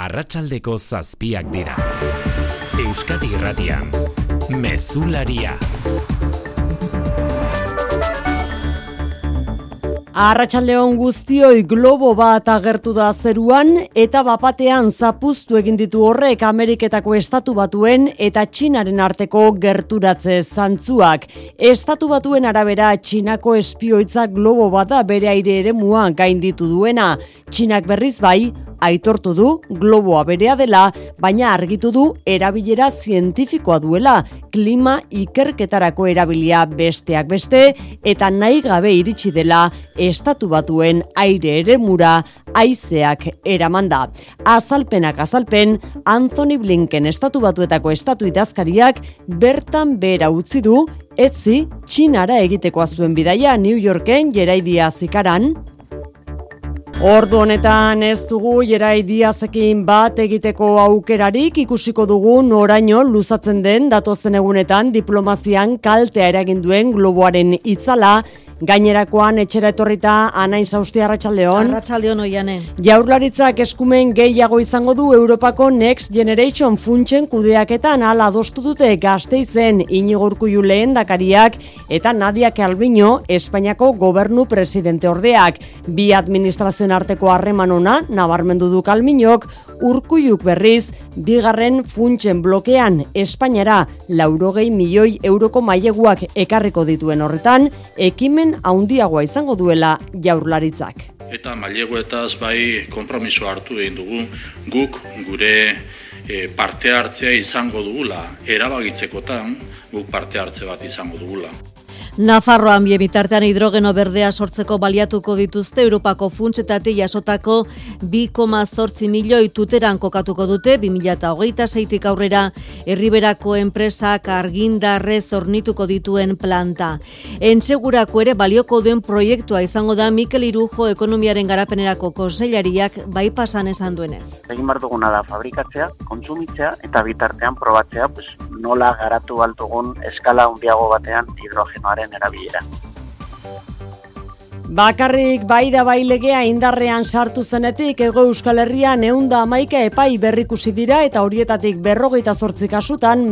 Arratsaldeko zazpiak dira. Euskadi Irratian. Mezularia. Arratxaldeon guztioi globo bat agertu da zeruan eta bapatean zapuztu egin ditu horrek Ameriketako estatu batuen eta Txinaren arteko gerturatze zantzuak. Estatu batuen arabera Txinako espioitza globo bat da bere aire ere muan gainditu duena. Txinak berriz bai, aitortu du globoa berea dela, baina argitu du erabilera zientifikoa duela, klima ikerketarako erabilia besteak beste, eta nahi gabe iritsi dela estatu batuen aire ere mura aizeak eramanda. Azalpenak azalpen, Anthony Blinken estatu batuetako estatu idazkariak bertan bera utzi du, etzi txinara egiteko zuen bidaia New Yorken jeraidia zikaran, Ordu honetan ez dugu jerai diazekin bat egiteko aukerarik ikusiko dugu noraino luzatzen den datozen egunetan diplomazian kaltea eragin duen globoaren itzala Gainerakoan etxera etorrita anain zausti arratsaldeon. Arratsaldeon oiane. Jaurlaritzak eskumen gehiago izango du Europako Next Generation funtsen kudeaketan ala adostu dute Gasteizen Inigo Urkullu lehendakariak eta Nadia Calviño Espainiako gobernu presidente ordeak. Bi arteko harreman ona nabarmendu du Calviñok Urkulluk berriz bigarren funtsen blokean Espainiara laurogei milioi euroko maileguak ekarriko dituen horretan ekimen handiagoa izango duela jaurlaritzak. Eta maileguetaz bai konpromiso hartu egin dugu guk gure e, parte hartzea izango dugula erabagitzekotan guk parte hartze bat izango dugula. Nafarroan bie bitartean hidrogeno berdea sortzeko baliatuko dituzte Europako funtsetatik jasotako 2,8 milioi tuteran kokatuko dute 2026tik aurrera herriberako enpresak argindarrez hornituko dituen planta. Entsegurako ere balioko duen proiektua izango da Mikel Irujo ekonomiaren garapenerako konseilariak pasan esan duenez. Egin bar duguna da fabrikatzea, kontsumitzea eta bitartean probatzea, pues, nola garatu altugun eskala handiago batean hidrogenoaren erabilera. Bakarrik bai da bai legea indarrean sartu zenetik ego euskal herrian eunda amaika epai berrikusi dira eta horietatik berrogeita zortzi kasutan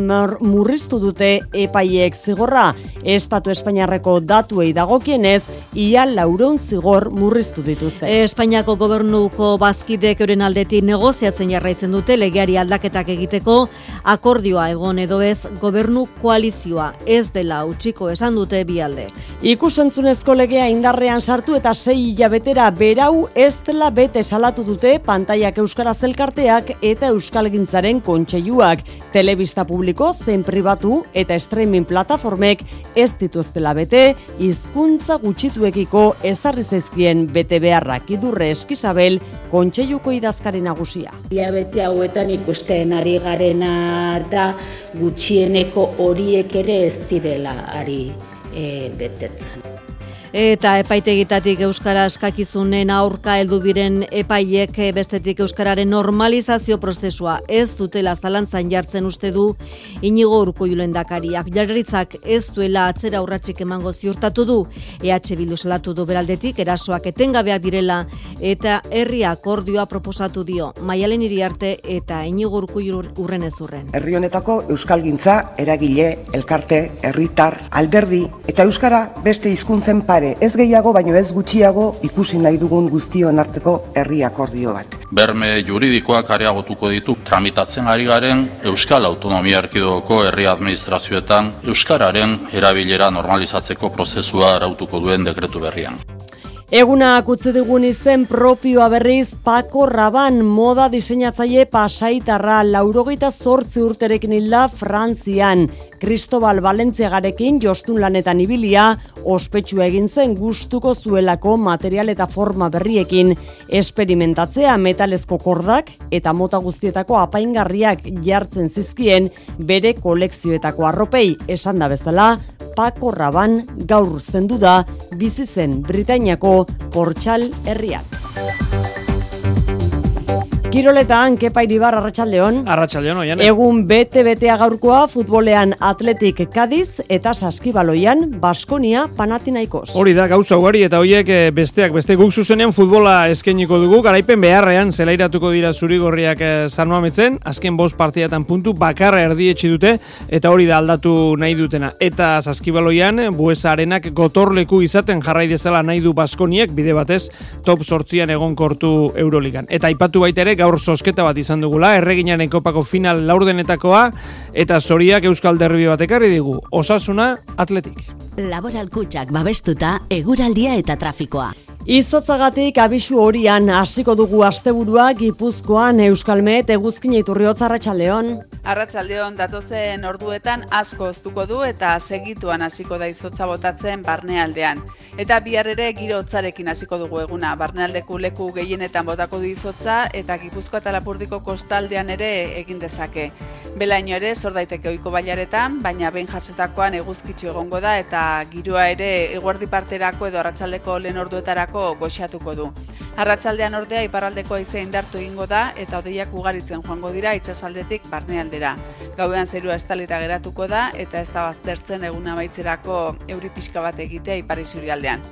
murriztu dute epaiek zigorra. Estatu Espainiarreko datuei dagokienez, ia lauron zigor murriztu dituzte. Espainiako gobernuko bazkidek euren aldeti negoziatzen jarraitzen dute legeari aldaketak egiteko akordioa egon edo ez gobernu koalizioa ez dela utxiko esan dute bialde. Ikusentzunezko legea indarrean sartu eta sei hilabetera berau ez dela bete salatu dute pantaiak euskara zelkarteak eta euskalgintzaren kontseiluak telebista publiko zen pribatu eta streaming plataformek ez dituztela bete hizkuntza gutxituekiko ezarri zaizkien bete beharrak idurre eskizabel kontseiluko idazkari nagusia. Hilabete hauetan ikusten ari garena da gutxieneko horiek ere ez direla ari e, betetzen. Eta epaitegitatik euskara eskakizunen aurka heldu diren epaiek bestetik euskararen normalizazio prozesua ez dutela zalantzan jartzen uste du inigo urko julendakariak. Jarritzak ez duela atzera urratxik emango ziurtatu du EH Bildu salatu du beraldetik erasoak etengabeak direla eta herri akordioa proposatu dio maialen arte eta inigo urko urren ez urren. Herri honetako euskalgintza eragile, elkarte, herritar, alderdi eta euskara beste hizkuntzen pare ez gehiago baino ez gutxiago ikusi nahi dugun guztion arteko herri akordio bat. Berme juridikoak areagotuko ditu tramitatzen ari garen Euskal Autonomia Erkidegoko herri administrazioetan euskararen erabilera normalizatzeko prozesua arautuko duen dekretu berrian. Eguna akutze dugun izen propioa berriz Paco Raban moda diseinatzaile pasaitarra laurogeita zortzi urterekin hilda Frantzian. Cristobal Valentziagarekin jostun lanetan ibilia, ospetsu egin zen gustuko zuelako material eta forma berriekin esperimentatzea metalezko kordak eta mota guztietako apaingarriak jartzen zizkien bere kolekzioetako arropei esan da bezala, Paco Raban gaur zendu da bizi zen Britainiako Portxal herrian. Kiroletan, Kepa Iribar, Arratxaldeon. Arratxaldeon, oian. Egun bete-betea gaurkoa futbolean Atletik Kadiz eta Saskibaloian Baskonia Panatinaikos. Hori da, gauza ugari eta hoiek eh, besteak beste guk zuzenean futbola eskainiko dugu, garaipen beharrean zelairatuko dira zurigorriak eh, azken bost partidetan puntu bakarra erdietxi dute eta hori da aldatu nahi dutena. Eta Saskibaloian, buesa arenak gotorleku izaten jarrai dezala nahi du Baskoniek, bide batez, top sortzian egon kortu Euroligan. Eta aipatu baita ere, gaur sosketa bat izan dugula, erreginaren kopako final laurdenetakoa, eta zoriak Euskal Derbi bat ekarri digu, osasuna atletik. Laboral kutsak babestuta, eguraldia eta trafikoa. Izotzagatik abisu horian hasiko dugu asteburua Gipuzkoan Euskalmet eguzkin iturriotza Arratsaldeon. Arratsaldeon datozen orduetan asko oztuko du eta segituan hasiko da izotza botatzen barnealdean. Eta bihar ere giro hotzarekin hasiko dugu eguna. Barnealdeko leku gehienetan botako du izotza eta Gipuzkoa eta Lapurdiko kostaldean ere egin dezake. Belaino ere sor daiteke ohiko bailaretan, baina behin jasotakoan eguzkitzu egongo da eta giroa ere eguerdi parterako edo arratsaldeko lehen orduetarako goxatuko goxatuko du. Arratsaldean ordea iparraldeko haize indartu egingo da eta odeiak ugaritzen joango dira itsasaldetik barnealdera. Gaudean zerua estalita geratuko da eta ez da baztertzen egun amaitzerako euri pixka bat egitea ipari zurialdean.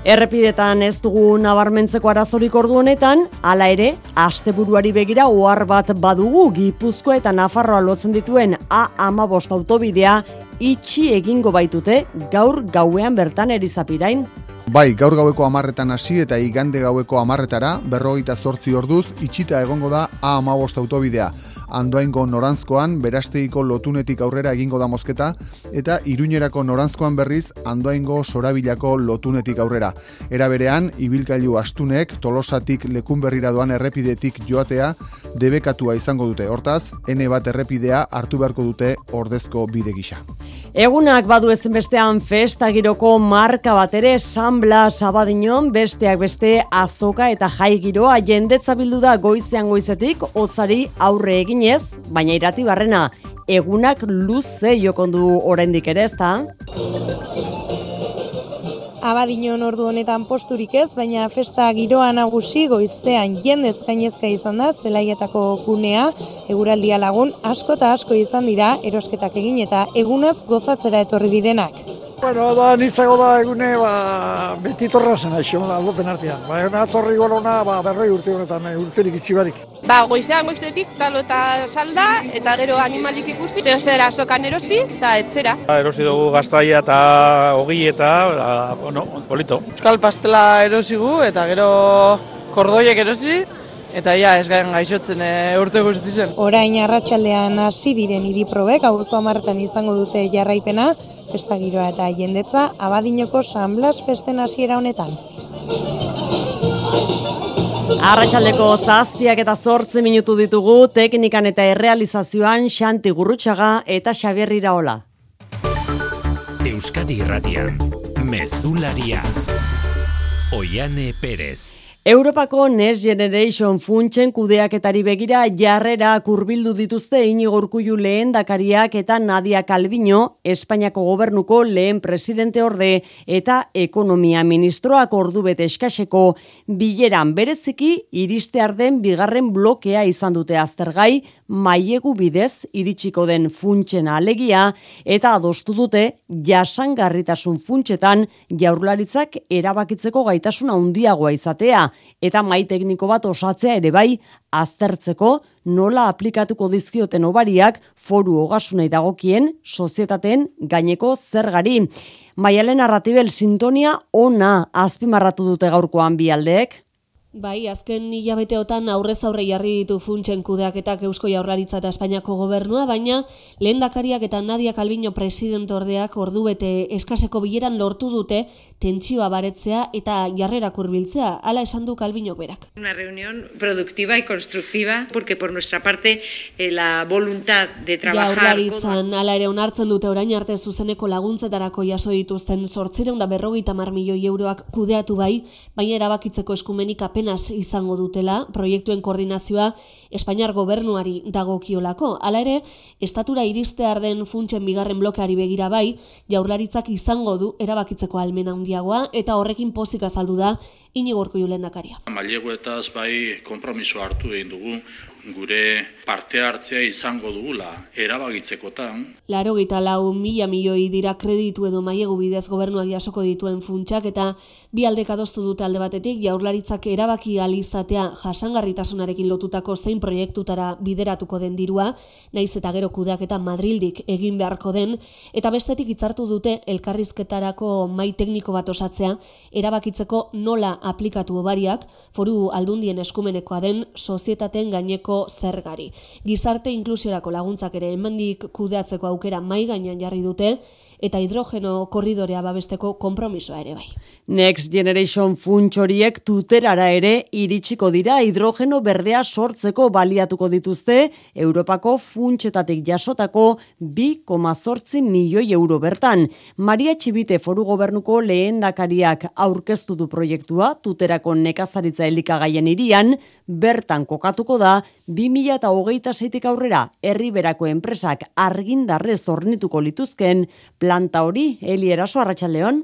Errepidetan ez dugu nabarmentzeko arazorik ordu honetan, hala ere, asteburuari begira ohar bat badugu Gipuzkoa eta Nafarroa lotzen dituen A15 autobidea itxi egingo baitute gaur gauean bertan erizapirain. Bai, gaur gaueko amarretan hasi eta igande gaueko amarretara, berrogeita zortzi orduz, itxita egongo da A amabost autobidea. Andoaingo norantzkoan, berasteiko lotunetik aurrera egingo da mozketa, eta iruñerako norantzkoan berriz, andoaingo sorabilako lotunetik aurrera. Era berean, ibilkailu astunek, tolosatik lekun berrira doan errepidetik joatea, debekatua izango dute. Hortaz, N bat errepidea hartu beharko dute ordezko bide gisa. Egunak badu ezen bestean festa giroko marka bat ere San Blas Abadinon besteak beste azoka eta jai giroa jendetza bildu da goizean goizetik hotzari aurre eginez, baina irati barrena egunak luze jokondu oraindik ere ezta? abadinon ordu honetan posturik ez, baina festa giroa nagusi goizean jendez gainezka izan da zelaietako gunea, eguraldia lagun asko eta asko izan dira erosketak egin eta egunaz gozatzera etorri direnak. Bueno, da nitzago da egune, ba, beti torra zen aixo, aldopen artean. Ba, eguna torri golona, ba, berroi urte honetan, eh, urterik itxibarik. Ba, goizean goizetik, talo eta salda, eta gero animalik ikusi, zeo zera sokan erosi, eta etzera. Ba, erosi dugu gaztaia eta hogi eta, ba, bueno, polito. Euskal pastela erosigu, eta gero kordoiek erosi, Eta ja, ez gaien gaixotzen e, urte guztizen. Orain arratsaldean hasi diren idiprobek, aurko amartan izango dute jarraipena, festa giroa eta jendetza, abadinoko San Blas festen hasiera honetan. Arratxaldeko zazpiak eta zortze minutu ditugu, teknikan eta errealizazioan Xanti Gurrutxaga eta Xabier Iraola. Euskadi Irratian, Mezularia, Oiane Perez. Europako Next Generation funtsen kudeaketari begira jarrera kurbildu dituzte inigo urkullu lehen dakariak eta Nadia Calviño, Espainiako gobernuko lehen presidente orde eta ekonomia ministroak ordu bete eskaseko bileran. Bereziki iriste arden bigarren blokea izan dute aztergai maiegu bidez iritsiko den funtsen alegia eta adostu dute jasangarritasun funtsetan jaurlaritzak erabakitzeko gaitasuna handiagoa izatea eta mai tekniko bat osatzea ere bai aztertzeko nola aplikatuko dizkioten obariak foru ogasunei dagokien sozietateen gaineko zergari. Maialen narratibel sintonia ona azpimarratu dute gaurkoan bi aldeek. Bai, azken hilabeteotan aurrez aurre jarri ditu funtsen kudeaketak Eusko Jaurlaritza eta Espainiako gobernua, baina lehendakariak eta Nadia Calviño presidente ordeak ordu bete eskaseko bileran lortu dute tentsioa baretzea eta jarrera kurbiltzea, hala esan du Calviño berak. Una reunión productiva y constructiva, porque por nuestra parte eh, la voluntad de trabajar... Jaurlaritzan, ala ere onartzen dute orain arte zuzeneko laguntzetarako jaso dituzten sortzireun da berrogeita mar milioi euroak kudeatu bai, baina erabakitzeko eskumenik apenas izango dutela, proiektuen koordinazioa Espainiar gobernuari dagokiolako. Hala ere, estatura iriste arden funtsen bigarren blokeari begira bai, jaurlaritzak izango du erabakitzeko almena handiagoa eta horrekin pozik azaldu da Inigorko julendakaria. Maileguetaz bai konpromiso hartu egin dugu, gure parte hartzea izango dugula erabagitzekotan. Laro gita lau mila milioi dira kreditu edo maiegu bidez gobernuak jasoko dituen funtsak eta bi aldek adostu dute alde batetik jaurlaritzak erabaki alizatea jasangarritasunarekin lotutako zein proiektutara bideratuko den dirua, naiz eta gero kudeak eta Madrildik egin beharko den, eta bestetik hitzartu dute elkarrizketarako mai tekniko bat osatzea, erabakitzeko nola aplikatu obariak, foru aldundien eskumenekoa den sozietaten gaineko zergari. Gizarte inklusiorako laguntzak ere hemendik kudeatzeko aukera mai gainean jarri dute eta hidrogeno korridorea babesteko konpromisoa ere bai. Next Generation funts horiek tuterara ere iritsiko dira hidrogeno berdea sortzeko baliatuko dituzte Europako funtsetatik jasotako 2,8 milioi euro bertan. Maria Txibite foru gobernuko lehendakariak aurkeztu du proiektua tuterako nekazaritza elikagaien irian, bertan kokatuko da 2026tik aurrera herriberako enpresak argindarrez hornituko lituzken planta hori, Eli Eraso Arratsaldeon.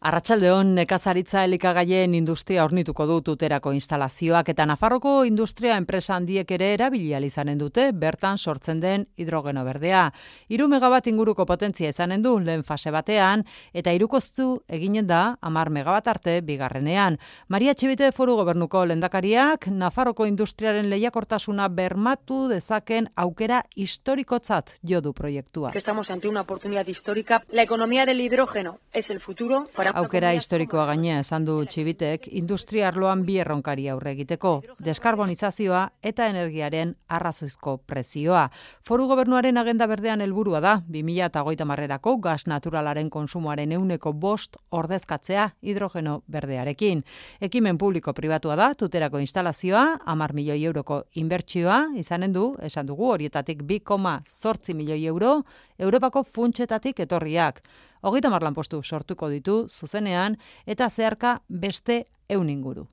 Arratsaldeon nekazaritza elikagaien industria ornituko du tuterako instalazioak eta Nafarroko industria enpresa handiek ere erabili izanen dute bertan sortzen den hidrogeno berdea. 3 megabat inguruko potentzia izanen du lehen fase batean eta hirukoztu eginen da 10 megabat arte bigarrenean. Maria Txibite Foru Gobernuko lendakariak Nafarroko industriaren lehiakortasuna bermatu dezaken aukera historikotzat jo du proiektua. Estamos ante una oportunidad histórica. La economía del hidrógeno es el futuro para Aukera historikoa gainea esan du Txibitek industria arloan bi erronkari aurre egiteko, deskarbonizazioa eta energiaren arrazoizko prezioa. Foru gobernuaren agenda berdean helburua da 2030 marrerako gas naturalaren konsumoaren euneko bost ordezkatzea hidrogeno berdearekin. Ekimen publiko pribatua da, tuterako instalazioa, amar milioi euroko inbertsioa, izanen du, esan dugu, horietatik 2,zortzi milioi euro, Europako funtsetatik etorriak. Hogeita marlan postu sortuko ditu zuzenean eta zeharka beste eun inguru.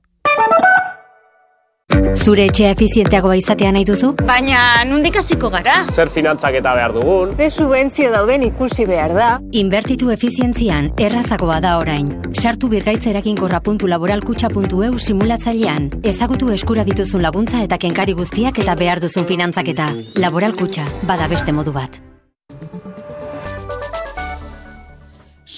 Zure etxea efizienteagoa izatea nahi duzu? Baina nundik hasiko gara? Zer finantzak eta behar dugun? Ze subentzio dauden ikusi behar da? Inbertitu efizientzian errazagoa da orain. Sartu birgaitza eraginkorra.laboralkutxa.eu laboralkutxa.eu simulatzailean. Ezagutu eskura dituzun laguntza eta kenkari guztiak eta behar duzun finantzaketa. Laboralkutxa, bada beste modu bat.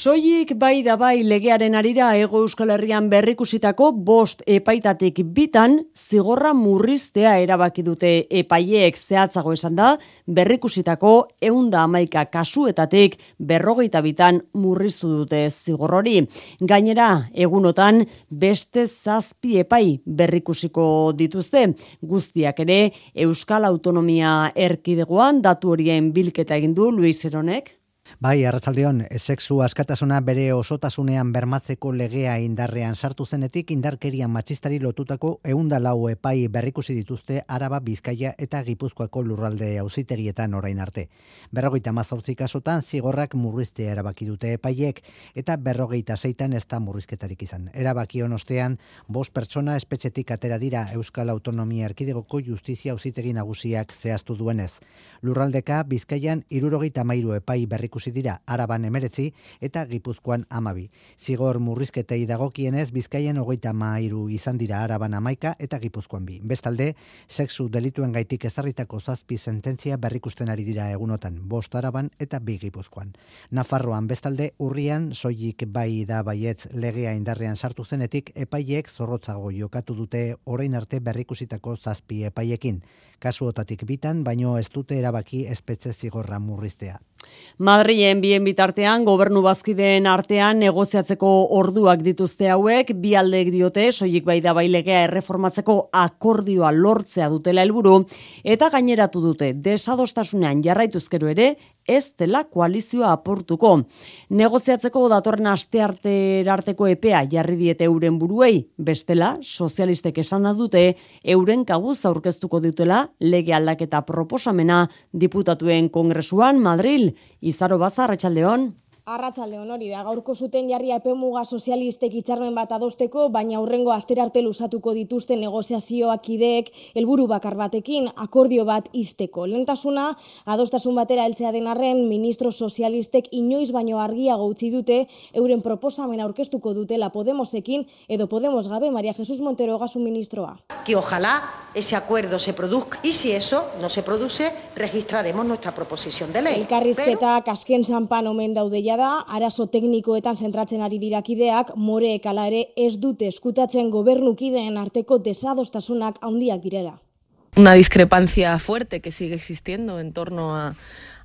Soilik bai da bai legearen arira ego euskal herrian berrikusitako bost epaitatik bitan zigorra murriztea erabaki dute epaileek zehatzago esan da berrikusitako eunda amaika kasuetatik berrogeita bitan murriztu dute zigorrori. Gainera, egunotan beste zazpi epai berrikusiko dituzte. Guztiak ere Euskal Autonomia erkidegoan datu horien bilketa egin du Luis Eronek. Bai, arratsaldeon, sexu askatasuna bere osotasunean bermatzeko legea indarrean sartu zenetik indarkeria matxistari lotutako eunda lau epai berrikusi dituzte Araba, Bizkaia eta Gipuzkoako lurralde auzitegietan orain arte. Berrogeita mazortzi kasotan zigorrak murriztea erabaki dute epaiek eta berrogeita zeitan ez da murrizketarik izan. Erabaki ostean, bost pertsona espetxetik atera dira Euskal Autonomia Erkidegoko Justizia Auzitegi Nagusiak zehaztu duenez. Lurraldeka Bizkaian irurogeita mairu epai berrikusi dira araban emeretzi eta gipuzkoan amabi. Zigor murrizketei dagokienez Bizkaian hogeita mairu izan dira araban amaika eta gipuzkoan bi. Bestalde, sexu delituen gaitik ezarritako zazpi sententzia berrikusten ari dira egunotan, bost araban eta bi gipuzkoan. Nafarroan bestalde, urrian, soilik bai da baiet legea indarrean sartu zenetik, epaiek zorrotzago jokatu dute orain arte berrikusitako zazpi epaiekin. Kasuotatik bitan, baino ez dute erabaki espetze zigorra murriztea. Madrilen bien bitartean gobernu bazkideen artean negoziatzeko orduak dituzte hauek bi aldeek diote soilik bai da bailegea erreformatzeko akordioa lortzea dutela helburu eta gaineratu dute desadostasunean jarraituzkero ere ez dela koalizioa aportuko. Negoziatzeko datorren aste arteko epea jarri diete euren buruei, bestela sozialistek esan dute euren kabuz aurkeztuko dutela lege aldaketa proposamena diputatuen kongresuan Madril, Izaro Baza, Arratxaldeon. Arratzalde hori da, gaurko zuten jarri epemuga sozialistek hitzarmen bat adosteko, baina aurrengo asterarte lusatuko dituzte negoziazioak ideek helburu bakar batekin akordio bat isteko. Lentasuna, adostasun batera heltzea den arren, ministro sozialistek inoiz baino argia utzi dute euren proposamen aurkeztuko dutela Podemosekin edo Podemos gabe Maria Jesus Montero gasu ministroa. Que ojalá ese acuerdo se produzca y si eso no se produce, registraremos nuestra proposición de ley. Elkarrizketa Pero... kasken zanpan omen daude da, arazo teknikoetan zentratzen ari dirakideak, moreek ala ere ez dute eskutatzen gobernukideen arteko desadostasunak handiak direla. Una discrepancia fuerte que sigue existiendo en torno a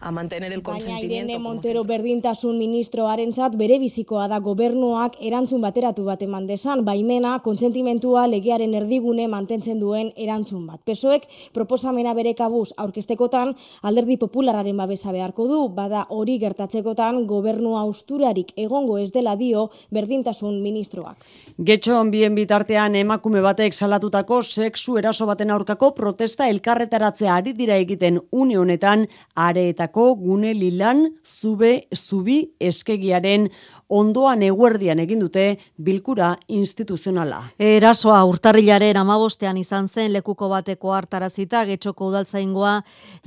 a mantener el consentimiento. Baina Irene Montero berdintasun ministroarentzat bere bizikoa da gobernuak erantzun bateratu bat eman desan, baimena kontsentimentua legearen erdigune mantentzen duen erantzun bat. Pesoek proposamena bere kabuz aurkestekotan alderdi populararen babesa beharko du, bada hori gertatzekotan gobernu austurarik egongo ez dela dio berdintasun ministroak. Getxon bien bitartean emakume batek salatutako sexu eraso baten aurkako protesta elkarretaratzea ari dira egiten une honetan are eta gune lilan zube zubi eskegiaren ondoan eguerdian egin dute bilkura instituzionala. Erasoa urtarrilaren amabostean izan zen lekuko bateko hartarazita getxoko udaltzaingoa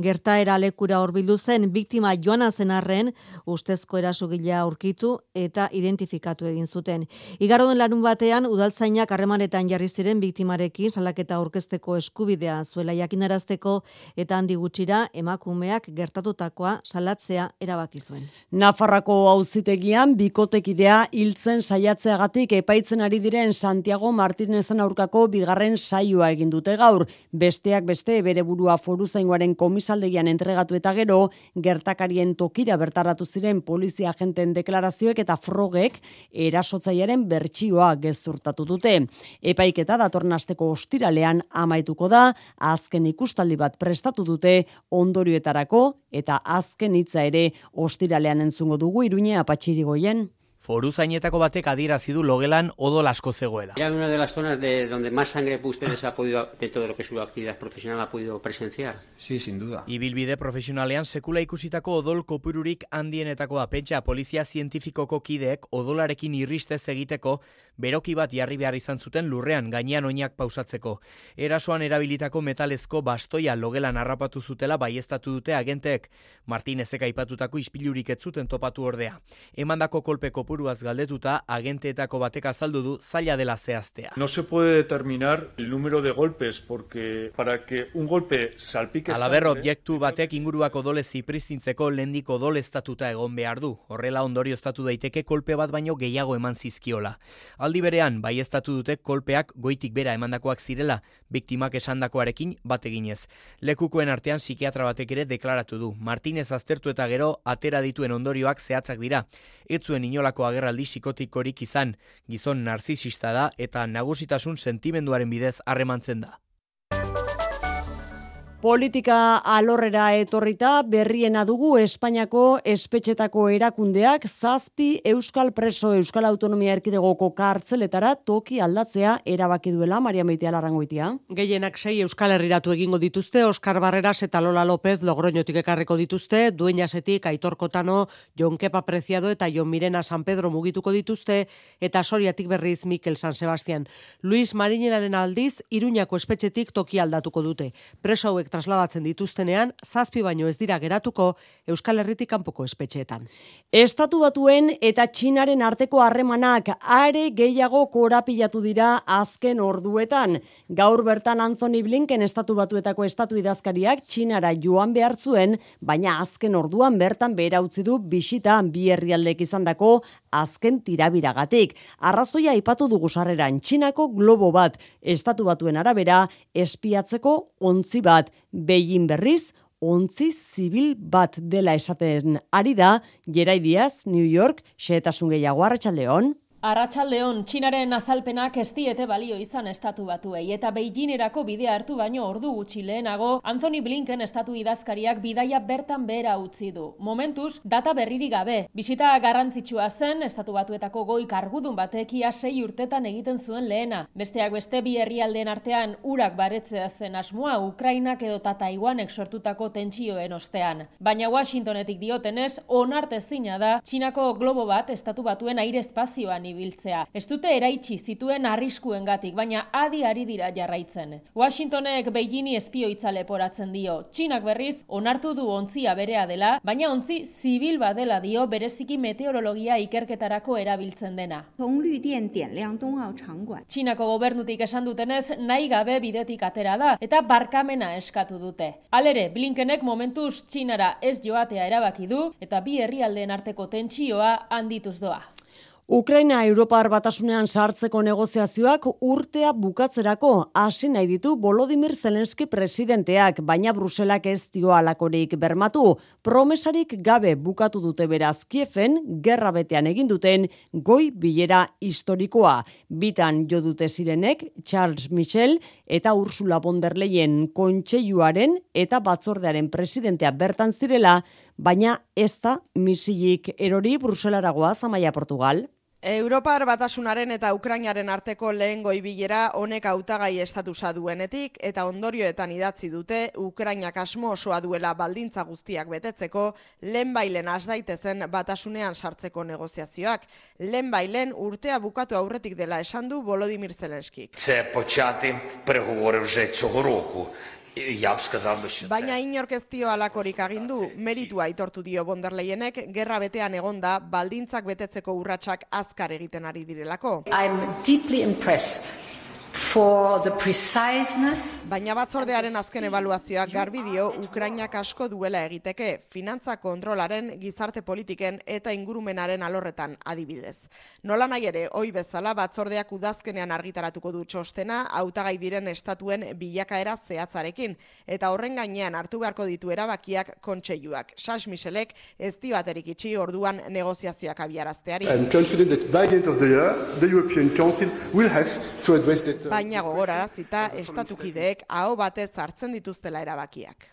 gertaera lekura horbildu zen biktima joana zen arren ustezko erasogilea aurkitu eta identifikatu egin zuten. Igaroden larun batean udaltzainak harremanetan jarri ziren biktimarekin salaketa aurkezteko eskubidea zuela jakinarazteko eta handi gutxira emakumeak gertatutakoa salatzea erabaki zuen. Nafarrako auzitegian biko bikotekidea hiltzen saiatzeagatik epaitzen ari diren Santiago Martinezen aurkako bigarren saioa egin dute gaur. Besteak beste bere burua foru zaingoaren komisaldegian entregatu eta gero, gertakarien tokira bertaratu ziren polizia agenten deklarazioek eta frogek erasotzaiaren bertsioa gezurtatu dute. Epaiketa datorren asteko ostiralean amaituko da, azken ikustaldi bat prestatu dute ondorioetarako eta azken hitza ere ostiralean entzungo dugu iruñe apatxirigoien. Foru zainetako batek adierazi du logelan odol asko zegoela. Era una de las zonas de donde más sangre ustedes ha podido de todo lo que su actividad profesional ha podido presenciar. Sí, sin duda. Ibilbide profesionalean sekula ikusitako odol kopururik handienetako da pentsa polizia zientifikoko kideek odolarekin irristez egiteko beroki bat jarri behar izan zuten lurrean gainean oinak pausatzeko. Erasoan erabilitako metalezko bastoia logelan harrapatu zutela baiestatu dute agenteek. Martinezek aipatutako ispilurik ez zuten topatu ordea. Emandako kolpeko kopuruaz galdetuta agenteetako batek azaldu du zaila dela zehaztea. No se puede determinar el número de golpes porque para que un golpe salpique Alaber objektu batek inguruak odole zipristintzeko lendiko odole estatuta egon behar du. Horrela ondorio estatu daiteke kolpe bat baino gehiago eman zizkiola. Aldi berean, bai estatu dute kolpeak goitik bera emandakoak zirela, biktimak esandakoarekin bat eginez. Lekukoen artean psikiatra batek ere deklaratu du. Martinez aztertu eta gero atera dituen ondorioak zehatzak dira. Ez zuen inolako egindako agerraldi psikotikorik izan, gizon narzisista da eta nagusitasun sentimenduaren bidez harremantzen da. Politika alorrera etorrita berriena dugu Espainiako espetxetako erakundeak zazpi Euskal Preso Euskal Autonomia Erkidegoko kartzeletara toki aldatzea erabaki duela Maria Meitea Larrangoitia. Gehienak sei Euskal Herriratu egingo dituzte Oskar Barreras eta Lola López Logroñotik ekarreko dituzte, Dueñasetik Aitor Kotano, Jon Kepa Preciado eta Jon Mirena San Pedro mugituko dituzte eta Soriatik berriz Mikel San Sebastian. Luis Marinelaren aldiz Iruñako espetxetik toki aldatuko dute. Preso hauek trasladatzen dituztenean, zazpi baino ez dira geratuko Euskal Herritik kanpoko espetxeetan. Estatu batuen eta Txinaren arteko harremanak are gehiago korapilatu dira azken orduetan. Gaur bertan Anthony Blinken estatu batuetako estatu idazkariak Txinara joan behar zuen, baina azken orduan bertan behera utzi du bisita bi herrialdek izandako azken tirabiragatik. Arrazoia aipatu dugu sarreran Txinako globo bat, estatu batuen arabera, espiatzeko ontzi bat, Beijing berriz, ontzi zibil bat dela esaten ari da, Jerai Diaz, New York, xeetasun gehiago arratsaldeon. Arratxaldeon, Txinaren azalpenak ez diete balio izan estatu batuei eta Beijingerako bidea hartu baino ordu gutxi lehenago, Anthony Blinken estatu idazkariak bidaia bertan behera utzi du. Momentuz, data berriri gabe. Bisita garrantzitsua zen, estatu batuetako goi kargudun batek ia sei urtetan egiten zuen lehena. Besteak beste bi herrialdeen artean urak baretzea zen asmoa Ukrainak edo Taiwanek sortutako tentsioen ostean. Baina Washingtonetik diotenez, onarte zina da, Txinako globo bat estatu batuen aire espazioan ibiltzea. Ez dute eraitsi zituen arriskuengatik, baina adi ari dira jarraitzen. Washingtonek Beijingi espioitza leporatzen dio. Txinak berriz onartu du ontzia berea dela, baina ontzi zibil badela dio bereziki meteorologia ikerketarako erabiltzen dena. Txinako gobernutik esan dutenez, nahi gabe bidetik atera da eta barkamena eskatu dute. Alere, Blinkenek momentuz Txinara ez joatea erabaki du eta bi herrialdeen arteko tentsioa handituz doa. Ukraina Europar batasunean sartzeko negoziazioak urtea bukatzerako hasi nahi ditu Volodymyr Zelensky presidenteak, baina Bruselak ez dio alakorik bermatu. Promesarik gabe bukatu dute beraz Kiefen, gerra betean egin duten goi bilera historikoa. Bitan jo dute zirenek Charles Michel eta Ursula von der Leyen kontseiluaren eta batzordearen presidentea bertan zirela, baina ez da misilik erori Bruselaragoa Zamaia Portugal. Europar batasunaren eta Ukrainaren arteko lehengo ibilera honek hautagai estatusa duenetik eta ondorioetan idatzi dute Ukrainak asmo osoa duela baldintza guztiak betetzeko lehenbailen has daitezen batasunean sartzeko negoziazioak. Lehenbailen urtea bukatu aurretik dela esan du Volodymyr Zelenskik. Ze potxati pregovore vze roku. Baina inork ez dio alakorik agindu, meritua aitortu dio bonderleienek, gerra betean egonda, baldintzak betetzeko urratsak azkar egiten ari direlako. I'm deeply impressed for the preciseness Baina batzordearen azken ebaluazioak garbi dio Ukrainak asko duela egiteke, finantza kontrolaren, gizarte politiken eta ingurumenaren alorretan adibidez. Nola nahi ere, hoi bezala batzordeak udazkenean argitaratuko du txostena, hautagai diren estatuen bilakaera zehatzarekin, eta horren gainean hartu beharko ditu erabakiak kontseiluak. Sas Michelek ez dio aterik itxi orduan negoziazioak abiarazteari. I'm confident that by the end of the year, the European Council will have to address that. uh, Baina gogorarazita estatukideek aho batez hartzen dituztela erabakiak.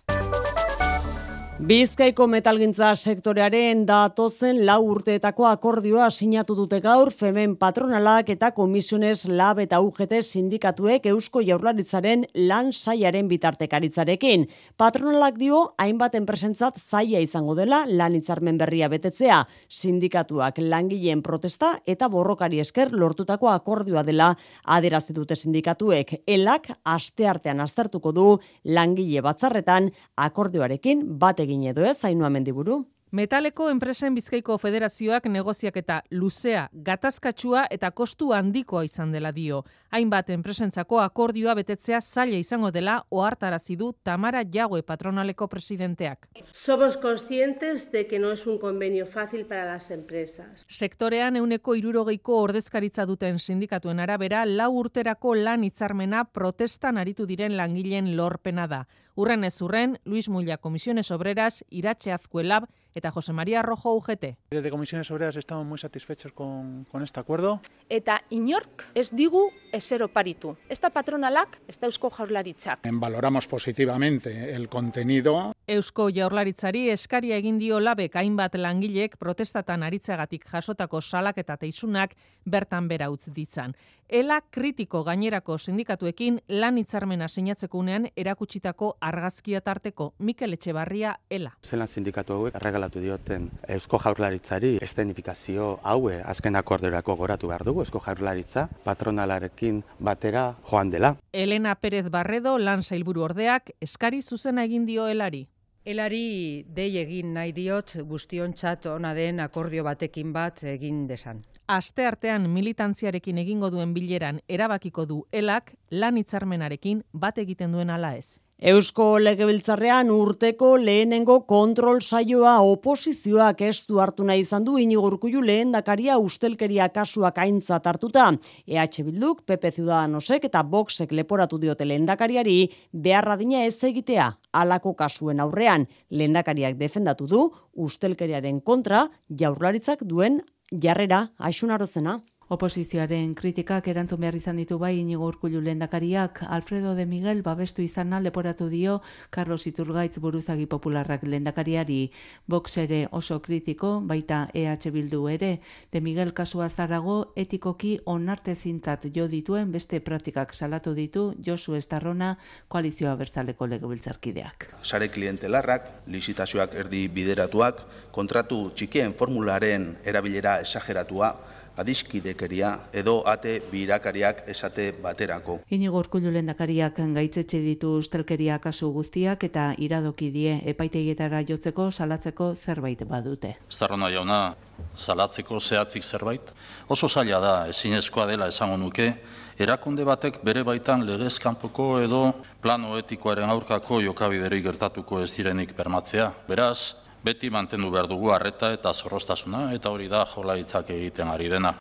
Bizkaiko metalgintza sektorearen datozen lau urteetako akordioa sinatu dute gaur Femen patronalak eta komisiones lab eta UGT sindikatuek Eusko Jaurlaritzaren lan saiaren bitartekaritzarekin. Patronalak dio hainbat enpresentzat zaia izango dela lan hitzarmen berria betetzea. Sindikatuak langileen protesta eta borrokari esker lortutako akordioa dela aderazi dute sindikatuek. Elak asteartean aztertuko du langile batzarretan akordioarekin bat egin edo ez, zainua mendiburu. Metaleko enpresen bizkaiko federazioak negoziak eta luzea, gatazkatsua eta kostu handikoa izan dela dio. Hainbat enpresentzako akordioa betetzea zaila izango dela ohartarazi du Tamara Jague patronaleko presidenteak. Somos conscientes de que no es un convenio fácil para las empresas. Sektorean euneko irurogeiko ordezkaritza duten sindikatuen arabera, lau urterako lan hitzarmena protestan aritu diren langileen lorpena da. Urren ez urren, Luis Mulla Comisiones Obreras, Iratxe Azkuelab eta Jose María Rojo UGT. Desde Comisiones Obreras estamos muy satisfechos con, con este acuerdo. Eta inork ez digu ezer oparitu. Ez da patronalak, ez da eusko jaurlaritzak. Valoramos positivamente el contenido. Eusko Jaurlaritzari eskaria egin dio labek hainbat langilek protestatan aritzagatik jasotako salak eta teisunak bertan bera utz ditzan. Ela kritiko gainerako sindikatuekin lan hitzarmena sinatzeko unean erakutsitako argazkia tarteko Mikel Etxebarria Ela. Zelan sindikatu hauek erregalatu dioten Eusko Jaurlaritzari estenifikazio haue azken akordeurako goratu behar dugu Eusko Jaurlaritza patronalarekin batera joan dela. Elena Pérez Barredo lan sailburu ordeak eskari zuzena egin dio Elari. Elari dei egin nahi diot guztiontzat ona den akordio batekin bat egin desan. Aste artean militantziarekin egingo duen bileran erabakiko du elak lan hitzarmenarekin bat egiten duen ala ez. Eusko Legebiltzarrean urteko lehenengo kontrol saioa oposizioak estu hartu nahi izan du Inigo Urkullu lehendakaria ustelkeria kasuak aintzat hartuta. EH Bilduk, PP Ciudadanosek eta Voxek leporatu diote lehendakariari beharra dina ez egitea alako kasuen aurrean. Lehendakariak defendatu du ustelkeriaren kontra jaurlaritzak duen jarrera aixunarozena. Oposizioaren kritikak erantzun behar izan ditu bai inigo urkullu lendakariak, Alfredo de Miguel babestu izana leporatu dio Carlos Iturgaitz buruzagi popularrak lendakariari boxere oso kritiko, baita EH Bildu ere, de Miguel kasua zarago etikoki onarte zintzat jo dituen beste praktikak salatu ditu Josu Estarrona koalizioa bertzaleko legebiltzarkideak. Sare klientelarrak, licitazioak erdi bideratuak, kontratu txikien formularen erabilera esageratua, adiskidekeria edo ate birakariak esate baterako. Inigo urkullu lendakariak gaitzetxe ditu ustelkeria kasu guztiak eta iradoki die epaitegietara jotzeko salatzeko zerbait badute. Estarrona jauna, salatzeko zehatzik zerbait? Oso zaila da, ezinezkoa dela esango nuke, erakunde batek bere baitan legez kanpoko edo plano etikoaren aurkako jokabiderik gertatuko ez direnik bermatzea. Beraz, beti mantendu behar dugu harreta eta zorrostasuna eta hori da jolaitzak egiten ari dena.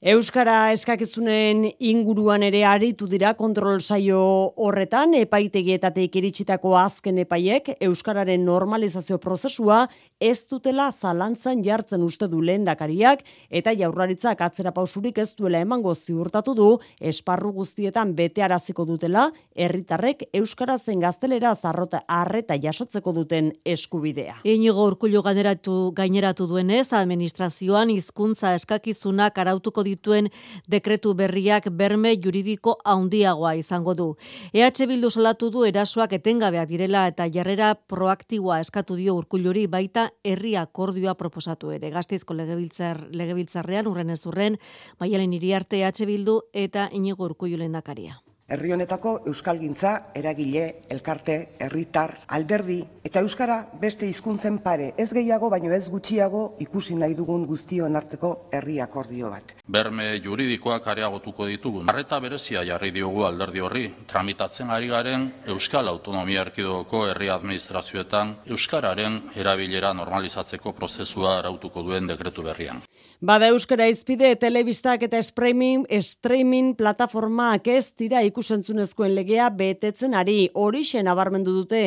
Euskara eskakizunen inguruan ere aritu dira kontrol saio horretan, epaitegietatik iritsitako azken epaiek Euskararen normalizazio prozesua ez dutela zalantzan jartzen uste du lehendakariak eta jaurlaritzak atzera pausurik ez duela emango ziurtatu du esparru guztietan bete araziko dutela herritarrek Euskara zen gaztelera zarrota arreta jasotzeko duten eskubidea. Inigo urkullu gaineratu, gaineratu duenez, administrazioan hizkuntza eskakizunak arautuko dituen dekretu berriak berme juridiko handiagoa izango du. EH Bildu salatu du erasoak etengabeak direla eta jarrera proaktiboa eskatu dio urkulluri baita herri akordioa proposatu ere. Gazteizko legebiltzar, legebiltzarrean urren ez urren, maialen iriarte EH Bildu eta inigo urkullu lehendakaria herri honetako euskalgintza, eragile, elkarte, herritar, alderdi eta euskara beste hizkuntzen pare, ez gehiago baino ez gutxiago ikusi nahi dugun guztion arteko herri akordio bat. Berme juridikoak areagotuko ditugun. Arreta berezia jarri diogu alderdi horri, tramitatzen ari garen Euskal Autonomia Erkidogoko herri administrazioetan euskararen erabilera normalizatzeko prozesua arautuko duen dekretu berrian. Bada euskara izpide telebistak eta streaming, streaming plataformaak ez dira ikusentzunezkoen legea betetzen ari horixen nabarmendu dute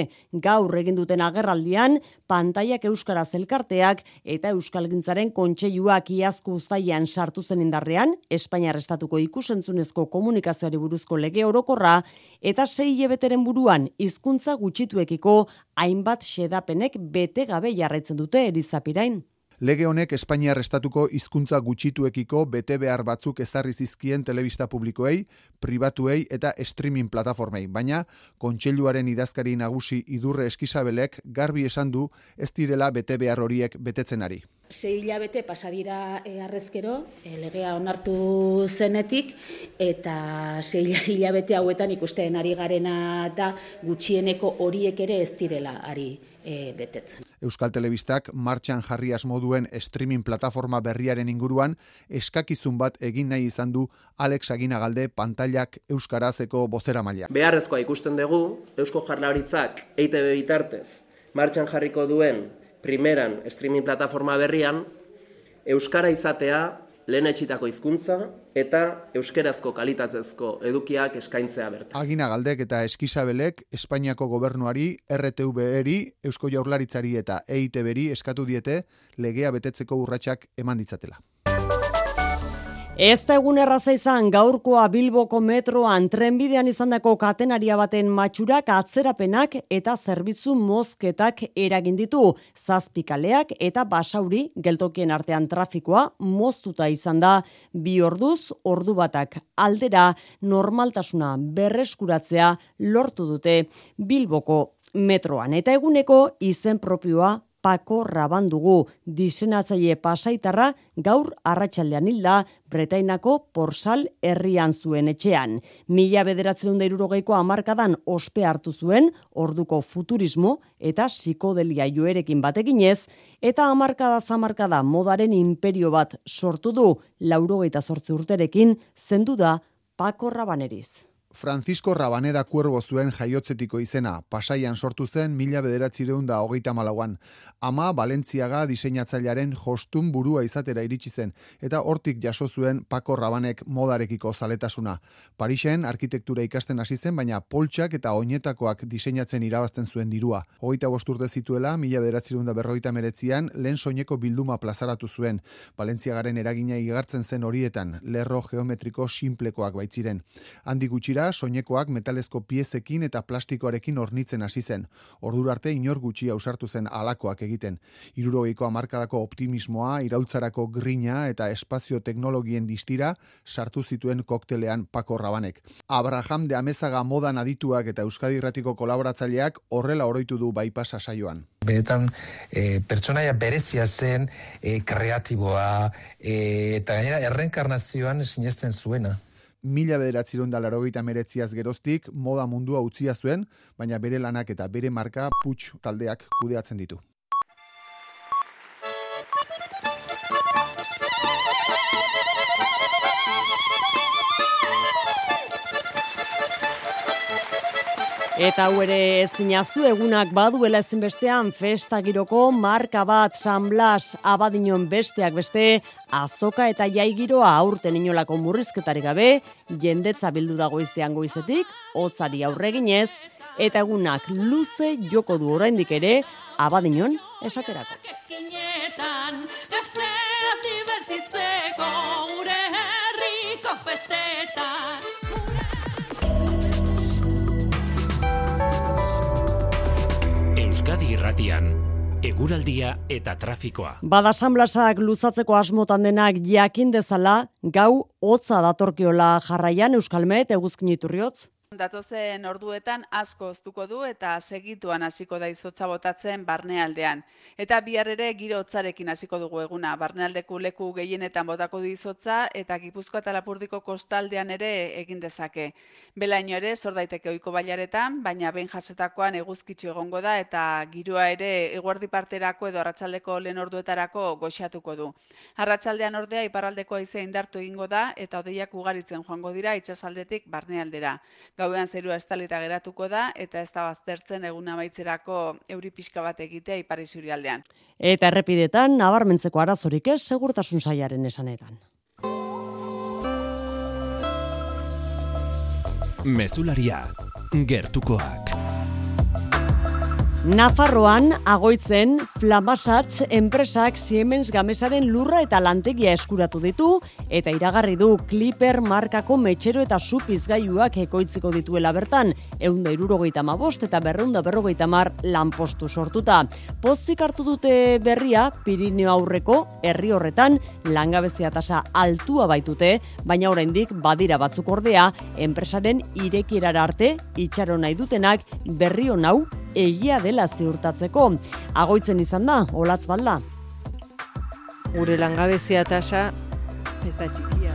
gaur egin duten agerraldian pantaiak euskara zelkarteak eta euskalgintzaren kontseiluak iazko uztaian sartu zen indarrean Espainiar estatuko ikusentzunezko komunikazioari buruzko lege orokorra eta sei hilabeteren buruan hizkuntza gutxituekiko hainbat xedapenek bete gabe jarraitzen dute erizapirain. Lege honek Espainiar estatuko hizkuntza gutxituekiko bete behar batzuk ezarri zizkien telebista publikoei, pribatuei eta streaming plataformei, baina kontseiluaren idazkari nagusi idurre eskisabelek garbi esan du ez direla bete behar horiek betetzen ari. Sei hilabete pasadira e, arrezkero, e, legea onartu zenetik, eta sei hilabete hauetan ikusten ari garena da gutxieneko horiek ere ez direla ari e, betetzen. Euskal Telebistak martxan jarri asmoduen streaming plataforma berriaren inguruan eskakizun bat egin nahi izan du Alex Aginagalde pantailak euskarazeko bozera maila. Beharrezkoa ikusten dugu Eusko Jarlaritzak EITB bitartez martxan jarriko duen primeran streaming plataforma berrian euskara izatea lehen etxitako hizkuntza eta euskerazko kalitatezko edukiak eskaintzea bertan. Agina galdek eta eskisabelek Espainiako gobernuari, RTV-eri, Eusko Jaurlaritzari eta EITB-eri eskatu diete legea betetzeko urratsak eman ditzatela. Ez da egun erraza izan gaurkoa Bilboko metroan trenbidean izandako katenaria baten matxurak atzerapenak eta zerbitzu mozketak eragin ditu. Zazpikaleak eta basauri geltokien artean trafikoa moztuta izan da bi orduz ordu batak aldera normaltasuna berreskuratzea lortu dute Bilboko metroan. Eta eguneko izen propioa Pako Rabandugu, disenatzaile pasaitarra gaur arratsaldean hilda Bretainako Porsal herrian zuen etxean. Mila bederatzen da irurogeiko amarkadan ospe hartu zuen, orduko futurismo eta psikodelia joerekin bateginez, eta amarkada zamarkada modaren imperio bat sortu du, laurogeita sortze urterekin, zendu da Pako Rabaneriz. Francisco Rabaneda Cuervo zuen jaiotzetiko izena, pasaian sortu zen mila bederatzireun da hogeita malauan. Ama Valentziaga diseinatzailearen jostun burua izatera iritsi zen, eta hortik jaso zuen Paco Rabanek modarekiko zaletasuna. Parisen arkitektura ikasten hasi zen, baina poltsak eta oinetakoak diseinatzen irabazten zuen dirua. Hogeita bosturte zituela, mila bederatzireun da berrogeita meretzian, lehen soineko bilduma plazaratu zuen. Valentziagaren eragina igartzen zen horietan, lerro geometriko simplekoak baitziren. Handi gutxira, soinekoak metalezko piezekin eta plastikoarekin hornitzen hasi zen. Ordura arte inor gutxi ausartu zen alakoak egiten. Hirurogeiko hamarkadako optimismoa, iraultzarako grina eta espazio teknologien distira sartu zituen koktelean Paco Rabanek. Abraham de Amezaga modan adituak eta Euskadi Irratiko kolaboratzaileak horrela oroitu du bypassa saioan. Beretan e, pertsonaia berezia zen, e, kreatiboa, e, eta gainera errenkarnazioan sinesten zuena mila bederatzerun da larogeita meretziaz geroztik, moda mundua utzia zuen, baina bere lanak eta bere marka putx taldeak kudeatzen ditu. Eta hau ere ezinazu egunak baduela ezinbestean festa giroko marka bat San Blas abadinon besteak beste azoka eta jai giroa aurten inolako murrizketari gabe jendetza bildu dago izan goizetik, hotzari aurreginez eta egunak luze joko du oraindik ere abadinon esaterako. Euskadi Irratian eguraldia eta trafikoa. Bada sanblasak luzatzeko asmotan denak jakin dezala, gau hotza datorkiola jarraian Euskalmet eguzkin iturriotz. Datozen orduetan asko oztuko du eta segituan hasiko da izotza botatzen barnealdean. Eta bihar ere giro hotzarekin hasiko dugu eguna. Barnealdeku leku gehienetan botako du izotza eta Gipuzkoa eta Lapurdiko kostaldean ere egin dezake. Belaino ere sor daiteke ohiko bailaretan, baina behin jasetakoan eguzkitzu egongo da eta giroa ere eguerdi parterako edo arratsaldeko lehen orduetarako goxatuko du. Arratsaldean ordea iparraldeko haize indartu egingo da eta odeiak ugaritzen joango dira itsasaldetik barnealdera gauean zerua estalita geratuko da eta ez da baztertzen egun amaitzerako euri pixka bat egitea ipari aldean. Eta errepidetan, nabarmentzeko arazorik ez, segurtasun saiaren esanetan. Mesularia, gertukoak. Nafarroan agoitzen Flamasatz enpresak Siemens Gamesaren lurra eta lantegia eskuratu ditu eta iragarri du Clipper markako metxero eta supizgailuak ekoitziko dituela bertan, eunda irurogeita mabost eta berreunda berrogeita mar lanpostu sortuta. Pozik hartu dute berria Pirineo aurreko herri horretan langabezia tasa altua baitute, baina oraindik badira batzuk ordea enpresaren irekierara arte itxaro nahi dutenak berri honau egia dela ziurtatzeko. Agoitzen izan da, olatz balda. Gure langabezia tasa ez da txikia.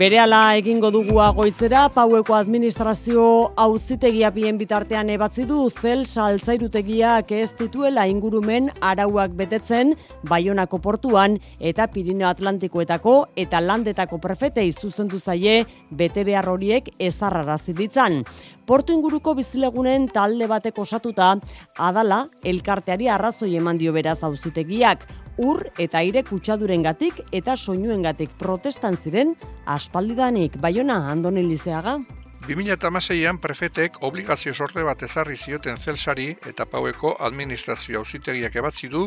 Berehala egingo dugu agoitzera, paueko administrazio auzitegia bien bitartean ebatzi du zel saltzairutegiak ez dituela ingurumen arauak betetzen Baionako portuan eta Pirineo Atlantikoetako eta landetako prefetei zuzendu zaie bete behar horiek ezarrarazi ditzan. Portu inguruko bizilegunen talde batek osatuta, adala elkarteari arrazoi eman dio beraz auzitegiak, ur eta aire kutsaduren gatik eta soinuen gatik protestan ziren aspaldidanik. Baiona, Andoni Lizeaga? 2006an prefetek obligazio sorte bat ezarri zioten zelsari eta paueko administrazio auzitegiak ebatzi du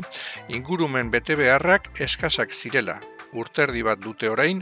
ingurumen bete beharrak eskasak zirela urterdi bat dute orain,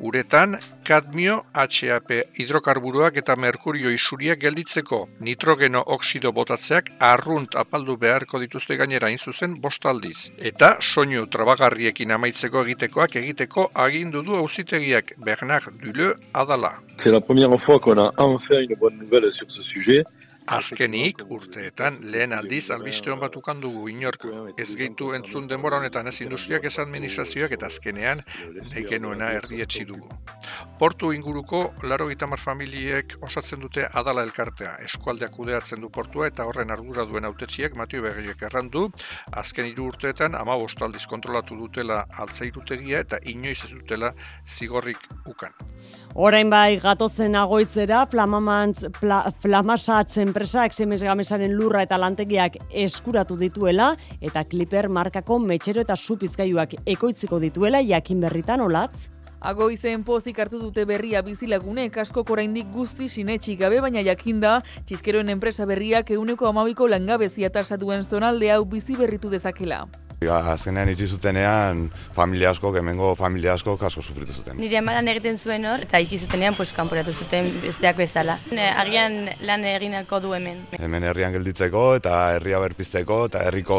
uretan kadmio, HAP hidrokarburuak eta merkurio isuriak gelditzeko nitrogeno oksido botatzeak arrunt apaldu beharko dituzte gainera zuzen bostaldiz. Eta soinu trabagarriekin amaitzeko egitekoak egiteko agindu du auzitegiak Bernard Dule adala. C'est la première fois qu'on a enfin une bonne nouvelle sur ce sujet. Azkenik, urteetan, lehen aldiz albiste hon bat dugu inork ez gehitu entzun denbora honetan ez industriak ez administrazioak eta azkenean nahi genuena erdietsi dugu. Portu inguruko, laro gitamar familiek osatzen dute adala elkartea. Eskualdeak kudeatzen du portua eta horren ardura duen autetxiek Matio Berriek errandu, azken hiru urteetan ama aldiz kontrolatu dutela altzairutegia eta inoiz ez dutela zigorrik ukan. Orain bai gatozen agoitzera, flamamantz, pla, flamasatz enpresak semez gamesaren lurra eta lantegiak eskuratu dituela, eta kliper markako metxero eta supizkaiuak ekoitziko dituela, jakin berritan olatz. Ago izen pozik hartu dute berria bizilagune kasko koraindik guzti sinetxik gabe baina jakinda, txiskeroen enpresa berriak euneko amabiko langabezia tasa duen zonalde hau bizi berritu dezakela. Azkenean itzi zutenean familia asko, hemengo familia asko kasko sufritu zuten. Nire amalan egiten zuen hor, eta itzi zutenean pues, kanporatu zuten besteak bezala. Agian lan egin alko du hemen. Hemen herrian gelditzeko eta herria berpizteko eta herriko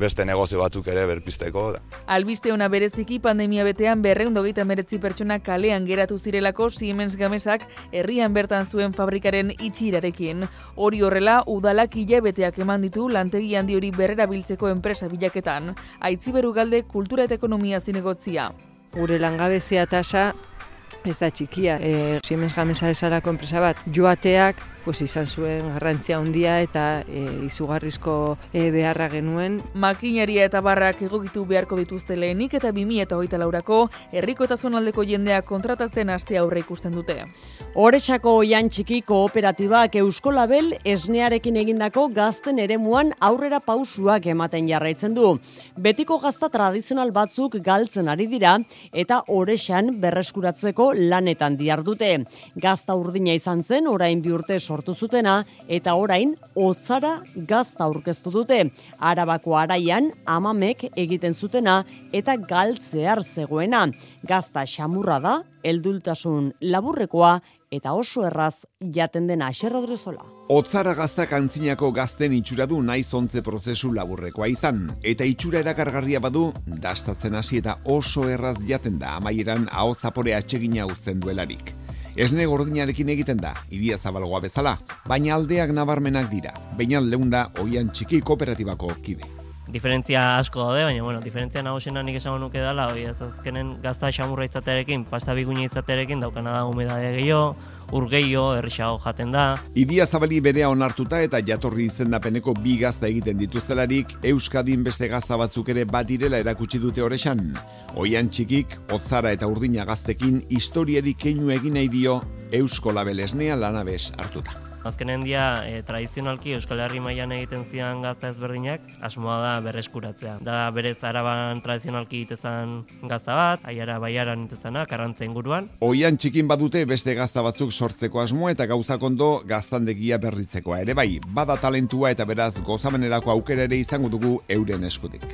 beste negozio batzuk ere berpizteko. Albiste ona bereziki pandemia betean berreun dogeita meretzi pertsona kalean geratu zirelako Siemens Gamesak herrian bertan zuen fabrikaren itxirarekin. Hori horrela, udalak hilabeteak eman ditu lantegi handi hori berrera biltzeko enpresa bilaketan aitziberu galde kultura eta ekonomia zinegotzia. Gure langabezia tasa ez da txikia. E, Siemens Gamesa esalako enpresa bat joateak pues izan zuen garrantzia handia eta e, izugarrizko e, beharra genuen. Makinaria eta barrak egokitu beharko dituzte lehenik eta bimi eta hoita laurako herriko eta zonaldeko jendeak kontratatzen aste aurre ikusten dute. Horesako oian txiki kooperatibak Eusko Label esnearekin egindako gazten eremuan aurrera pausuak ematen jarraitzen du. Betiko gazta tradizional batzuk galtzen ari dira eta oresan berreskuratzeko lanetan diardute. Gazta urdina izan zen orain bi urte sortu zutena eta orain hotzara gazta aurkeztu dute. Arabako araian amamek egiten zutena eta galtzear zegoena. Gazta xamurra da, heldultasun laburrekoa eta oso erraz jaten dena xerrodrezola. Otzara gaztak antzinako gazten itxura du nahi zontze prozesu laburrekoa izan, eta itxura erakargarria badu, dastatzen hasi eta oso erraz jaten da amaieran hau zapore atxegina uzten duelarik. Esne gordinarekin egiten da, idia zabalgoa bezala, baina aldeak nabarmenak dira, baina leunda oian txiki kooperatibako kide. Diferentzia asko daude, baina bueno, diferentzia nagusena nik esango nuke dela, hori ez azkenen gazta xamurra izatearekin, pasta bigunia izatearekin, daukana da humedadea gehiago, urgeio, errixago jaten da. Idia zabali berea onartuta eta jatorri izendapeneko bi gazta egiten dituztelarik, Euskadin beste gazta batzuk ere bat direla erakutsi dute horresan. Oian txikik, otzara eta urdina gaztekin, historiari keinu egin nahi dio Eusko Labelesnea lanabes hartuta. Azkenen dia, e, tradizionalki Euskal Herri mailan egiten zian gazta ezberdinak, asmoa da berreskuratzea. Da berez araban tradizionalki itezan gazta bat, aiara baiaran itezana, karrantza inguruan. Oian txikin badute beste gazta batzuk sortzeko asmoa eta gauza kondo gaztandegia berritzekoa ere bai, bada talentua eta beraz gozamenerako aukera ere izango dugu euren eskutik.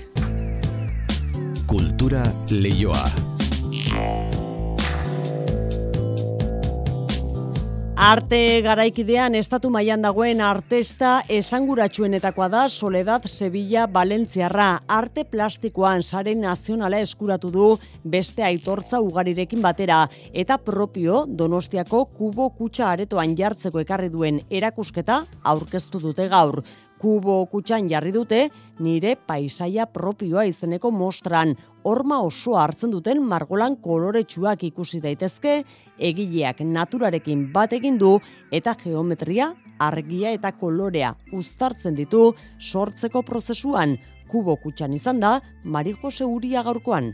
Kultura leioa. Arte garaikidean estatu mailan dagoen artesta esanguratsuenetakoa da Soledad Sevilla Valentziarra. Arte plastikoan sare nazionala eskuratu du beste aitortza ugarirekin batera eta propio Donostiako kubo kutsa aretoan jartzeko ekarri duen erakusketa aurkeztu dute gaur kubo kutxan jarri dute, nire paisaia propioa izeneko mostran, horma oso hartzen duten margolan koloretsuak ikusi daitezke, egileak naturarekin bat egin du eta geometria, argia eta kolorea uztartzen ditu sortzeko prozesuan, kubo kutxan izan da, Mari Jose Uria gaurkoan.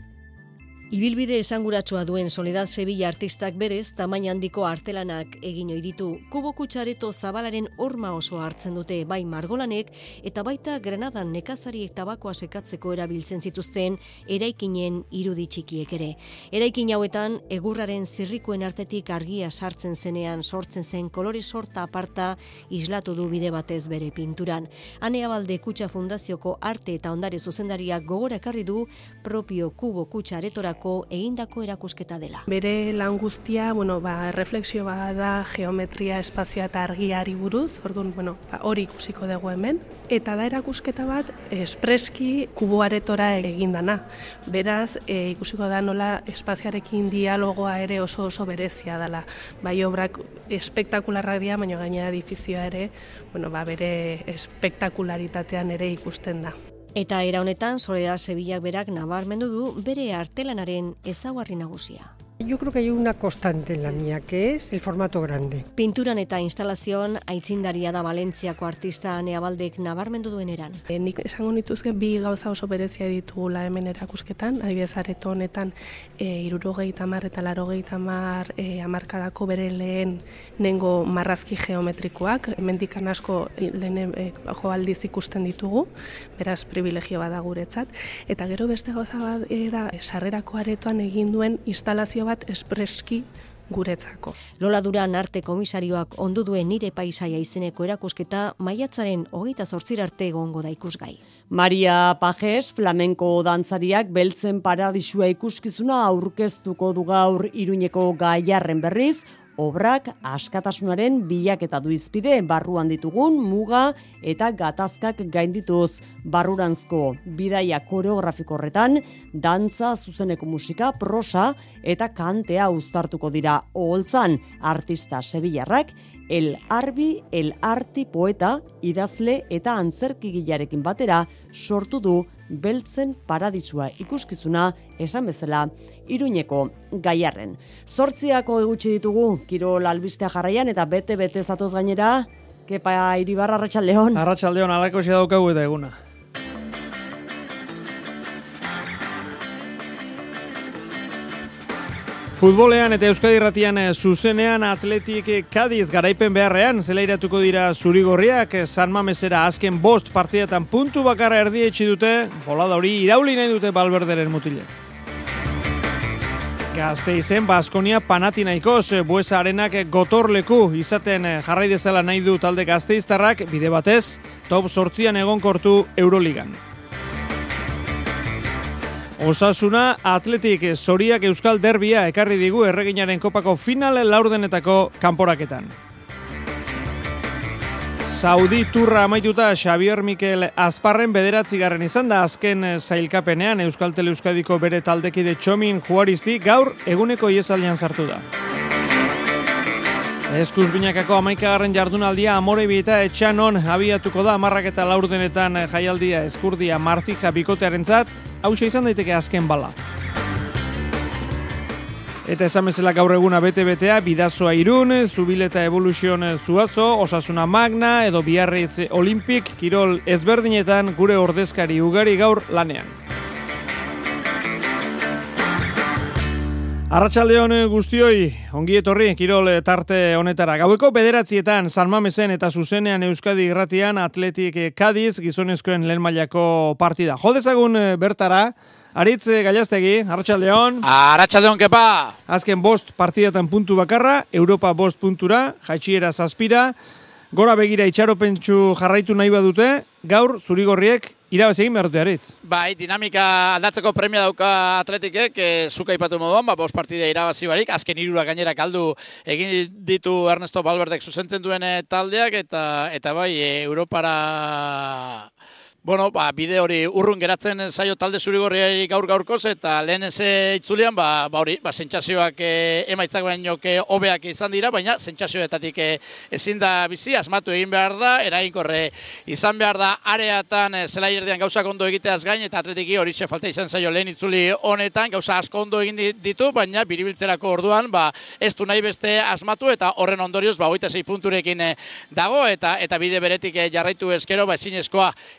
Ibilbide esanguratsua duen Soledad Sevilla artistak berez, tamaina handiko artelanak egin ohi ditu. Kubo kutsareto zabalaren horma oso hartzen dute bai margolanek eta baita Granadan nekazari tabakoa sekatzeko erabiltzen zituzten eraikinen irudi txikiek ere. Eraikin hauetan egurraren zirrikuen artetik argia sartzen zenean sortzen zen kolore sorta aparta islatu du bide batez bere pinturan. Anea Balde Kutsa Fundazioko arte eta ondare zuzendariak gogora ekarri du propio kubo kutsa baterako egindako erakusketa dela. Bere lan guztia, bueno, ba, refleksio bat da geometria, espazioa eta argiari buruz, orduan, bueno, ba, hori ikusiko dugu hemen, eta da erakusketa bat espreski kuboaretora egindana. Beraz, e, ikusiko da nola espaziarekin dialogoa ere oso oso berezia dela. Bai obrak espektakularrak dira, baina gainera edifizioa ere, bueno, ba, bere espektakularitatean ere ikusten da. Eta era honetan, Soledad Sevillak berak nabarmendu du bere artelanaren ezaugarri nagusia. Yo creo que hay una constante en la mía, que es el formato grande. Pinturan eta instalazioan aitzindaria da Valentziako artista Neabaldek nabarmendu duen eran. E, nik esango nituzke bi gauza oso berezia ditugula hemen erakusketan, adibidez areto honetan e, irurogei tamar eta larogei tamar e, amarkadako bere lehen nengo marrazki geometrikoak, hemendikan asko lehen e, jo aldiz ikusten ditugu, beraz privilegio bada guretzat, eta gero beste gauza bat e, da, sarrerako aretoan egin duen instalazio bat espreski guretzako. Lola Duran arte komisarioak ondu duen nire paisaia izeneko erakusketa maiatzaren hogeita zortzir arte egongo da ikusgai. Maria Pajes, flamenko dantzariak beltzen paradisua ikuskizuna aurkeztuko du gaur iruñeko gaiarren berriz, obrak askatasunaren bilaketa du izpide barruan ditugun muga eta gatazkak gaindituz. Barruranzko bidaia koreografiko horretan dantza zuzeneko musika prosa eta kantea uztartuko dira. Oholtzan artista sevillarrak El Arbi, El Arti poeta, idazle eta antzerkigilarekin batera sortu du beltzen paradisua ikuskizuna esan bezala iruñeko gaiarren. Zortziako egutsi ditugu, kirol albistea jarraian eta bete-bete zatoz gainera, kepa iribarra arratsaldeon. Arratxaldeon, alako daukagu eta eguna. Futbolean eta Euskadi Ratian eh, zuzenean atletik Kadiz garaipen beharrean zelairatuko dira zurigorriak eh, San Mamesera azken bost partidetan puntu bakarra erdietxi dute, bolada hori irauli nahi dute balberderen mutile. Gazte izen, Baskonia panatinaikoz, eh, buesa arenak gotorleku izaten jarrai dezala nahi du talde gazteiztarrak bide batez, top sortzian egonkortu Euroligan. Osasuna Atletik Zoriak Euskal Derbia ekarri digu erreginaren kopako finale laurdenetako kanporaketan. Saudi turra amaituta Xavier Mikel Azparren bederatzi garren izan da azken zailkapenean Euskal Teleuzkadiko bere taldekide txomin juaristi gaur eguneko iesaldian sartu da. Eskuz binakako amaikagarren jardunaldia amore eta etxanon abiatuko da amarrak eta laurdenetan jaialdia eskurdia martija bikotearen zat, hau izan daiteke azken bala. Eta esan bezala gaur eguna bete-betea, bidazoa irun, zubileta evoluzion zuazo, osasuna magna, edo biarritz olimpik, kirol ezberdinetan gure ordezkari ugari gaur lanean. Arratxaldeon guztioi, ongi etorri, kirol tarte honetara. Gaueko bederatzietan, San Mamesen eta zuzenean Euskadi irratian Atletik Kadiz gizonezkoen lehen mailako partida. Jodezagun eh, bertara, Aritz eh, Gaiaztegi, Arratxaldeon. Arratxaldeon, kepa. Azken bost partidatan puntu bakarra, Europa bost puntura, jaitxiera zazpira, gora begira itxaropentsu jarraitu nahi badute, gaur zurigorriek Irabaz egin behar dute. Bai, dinamika aldatzeko premia dauka atletikek, e, zuka ipatu moduan, ba, bos partide irabazi barik, azken irura gainera kaldu egin ditu Ernesto Balberdek zuzenten duen eh, taldeak, eta eta bai, e, Europara Bueno, ba, bide hori urrun geratzen zaio talde zurigorriai gaur gaurkoz eta lehen ez itzulean, ba, ba hori, ba, sentsazioak e, emaitzak baino hobeak izan dira, baina sentsazioetatik e, ezin da bizi, asmatu egin behar da, erainkorre izan behar da areatan e, zela irdean gauza ondo egiteaz gain, eta atletiki hori falta izan zaio lehen itzuli honetan, gauza asko ondo egin ditu, baina biribiltzerako orduan, ba, ez du nahi beste asmatu, eta horren ondorioz, ba, oita zei punturekin e, dago, eta eta bide beretik e, jarraitu ezkero, ba, ezin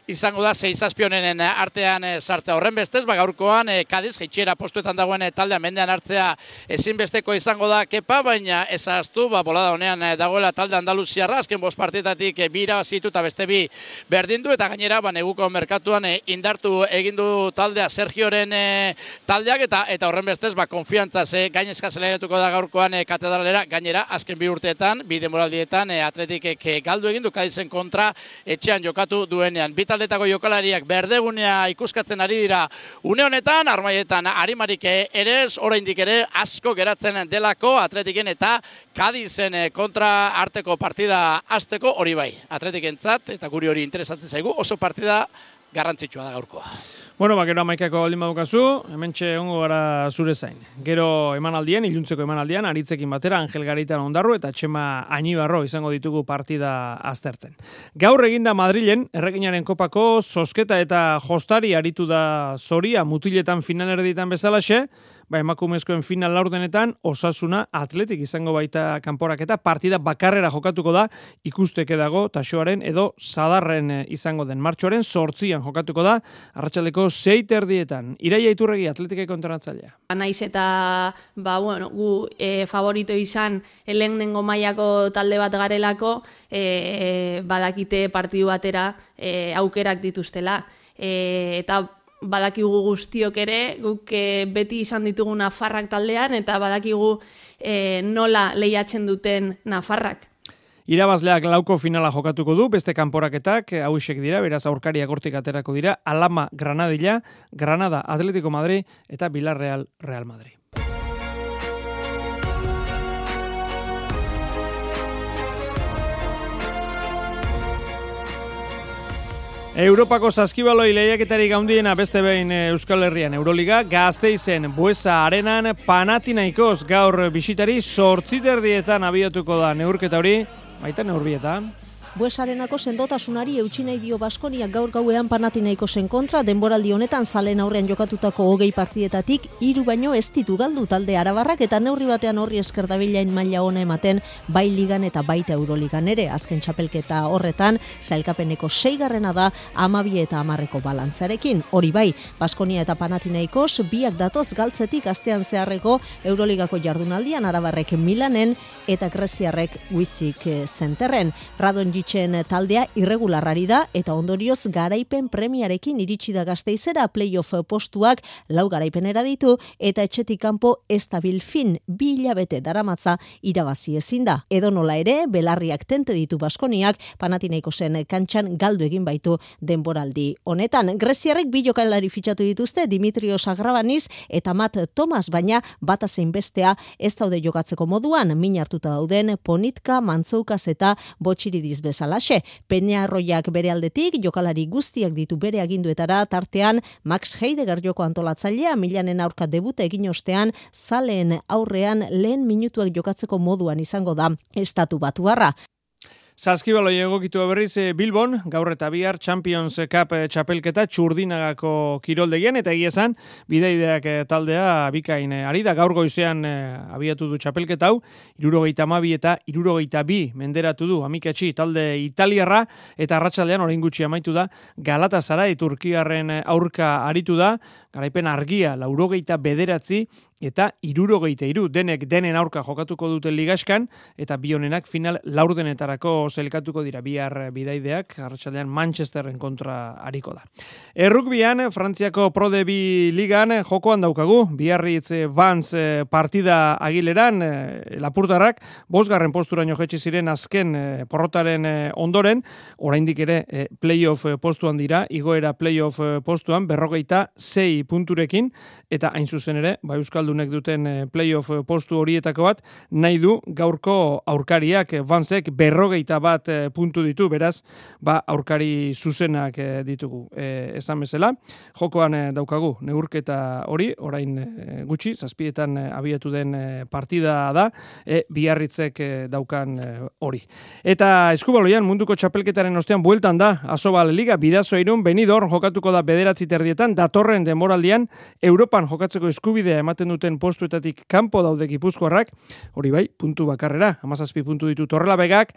izan izango da sei zazpionenen artean e, sartzea. Horren bestez, ba gaurkoan e, Kadiz jaitxiera postuetan dagoen e, taldea mendean hartzea ezinbesteko izango da kepa, baina ezaztu, ba bolada honean e, dagoela talde Andaluziarra, azken bost partetatik e, bira bazitu eta beste bi berdindu eta gainera ba neguko merkatuan e, indartu egindu taldea Sergioren e, taldeak eta eta horren bestez ba konfiantza ze gainezka zelairatuko da gaurkoan e, katedralera. Gainera azken bi urteetan bi demoraldietan e, atletikek galdu egindu Kadizen kontra etxean jokatu duenean. Bi taldeta mailako jokalariak berdegunea ikuskatzen ari dira une honetan, armaietan arimarik ere ez, oraindik ere asko geratzen delako atletiken eta Kadizen kontra arteko partida azteko hori bai. Atletiken eta guri hori interesatzen zaigu, oso partida garrantzitsua da gaurkoa. Bueno, ba, gero amaikako baldin badukazu, hemen txe ongo gara zure zain. Gero emanaldian, iluntzeko emanaldian, aritzekin batera, Angel Garitan ondarru eta Txema Ainibarro izango ditugu partida aztertzen. Gaur eginda Madrilen, erreginaren kopako, sosketa eta jostari aritu da zoria mutiletan finalerditan bezalaxe, ba, emakumezkoen final laurdenetan, osasuna atletik izango baita kanporak eta partida bakarrera jokatuko da, ikusteke dago, tasoaren edo sadarren eh, izango den. Martxoaren sortzian jokatuko da, arratsaldeko zeiter dietan. Iraia iturregi atletike kontranatzailea. Naiz eta, ba, bueno, gu e, favorito izan, lehenengo mailako talde bat garelako, e, badakite partidu batera e, aukerak dituztela. E, eta badakigu guztiok ere, guk e, beti izan ditugu Nafarrak taldean, eta badakigu e, nola lehiatzen duten Nafarrak. Irabazleak lauko finala jokatuko du, beste kanporaketak, hauisek dira, beraz aurkariak hortik aterako dira, Alama Granadilla, Granada Atletico Madrid eta Villarreal Real Madrid. Europako saskibaloi lehiaketari gaundiena beste behin eh, Euskal Herrian Euroliga, gazteizen Buesa Arenan Panatinaikos gaur bisitari sortziterdietan abiatuko da neurketa hori, baita neurbieta. Buesarenako sendotasunari eutxi nahi dio Baskonia gaur gauean panatinaiko zen kontra, denboraldi honetan zalen aurrean jokatutako hogei partietatik, hiru baino ez ditu galdu talde arabarrak eta neurri batean horri esker dabilain maila ona ematen bai ligan eta baita euroligan ere, azken txapelketa horretan, zailkapeneko seigarrena da amabi eta amarreko balantzarekin. Hori bai, Baskonia eta panatinaikos biak datoz galtzetik astean zeharreko euroligako jardunaldian arabarrek Milanen eta Greziarrek Wizik zenterren. Radon Dontxitzen taldea irregularrari da eta ondorioz garaipen premiarekin iritsi da gazteizera playoff postuak lau garaipenera ditu eta etxetik kanpo estabil fin bi hilabete daramatza irabazi ezin da. Edo nola ere, belarriak tente ditu baskoniak panatineiko zen kantxan galdu egin baitu denboraldi. Honetan, Greziarrek bi jokalari fitxatu dituzte Dimitrios Agrabaniz eta Matt Thomas, baina bata zein bestea ez daude jokatzeko moduan, min hartuta dauden Ponitka, Mantzoukaz eta Botxiridiz bezalaxe. Peñarroiak bere aldetik, jokalari guztiak ditu bere aginduetara, tartean Max Heidegger joko antolatzailea, milanen aurka debute egin ostean, zaleen aurrean lehen minutuak jokatzeko moduan izango da estatu batuarra. Zaskibaloi egokitu berriz e, Bilbon, gaur eta bihar Champions Cup e, txapelketa txurdinagako kiroldegian, eta egia esan, bideideak e, taldea bikain ari da, gaur goizean abiatu du txapelketa hau, irurogeita mabi eta irurogeita bi menderatu du, amikatxi talde italiarra, eta arratsaldean orain gutxi amaitu da, Galatasaray Turkiarren aurka aritu da, garaipen argia, laurogeita bederatzi, eta irurogeita iru, denek denen aurka jokatuko duten ligaskan, eta bionenak final laurdenetarako zelkatuko dira bihar bidaideak, hartxaldean Manchesterren kontra hariko da. Errukbian, Frantziako Prode bi ligan jokoan daukagu, biarritz Vans eh, partida agileran, eh, lapurtarrak, bosgarren posturaino jetxi ziren azken eh, porrotaren ondoren, oraindik ere playoff postuan dira, igoera playoff postuan, berrogeita zei punturekin, eta hain zuzen ere, ba Euskaldunek duten eh, playoff eh, postu horietako bat, nahi du gaurko aurkariak Vansek berrogeita bat eh, puntu ditu, beraz, ba aurkari zuzenak ditugu. E, esan bezala, jokoan daukagu neurketa hori, orain gutxi, zazpietan abiatu den partida da, e, biarritzek daukan hori. Eta eskubaloian munduko txapelketaren ostean bueltan da, Asobal Liga, bidazo irun, benidor, jokatuko da bederatzi terdietan, datorren demoraldian, Europa jokatzeko eskubidea ematen duten postuetatik kanpo daude gipuzkoarrak, hori bai, puntu bakarrera, amazazpi puntu ditu torrela begak,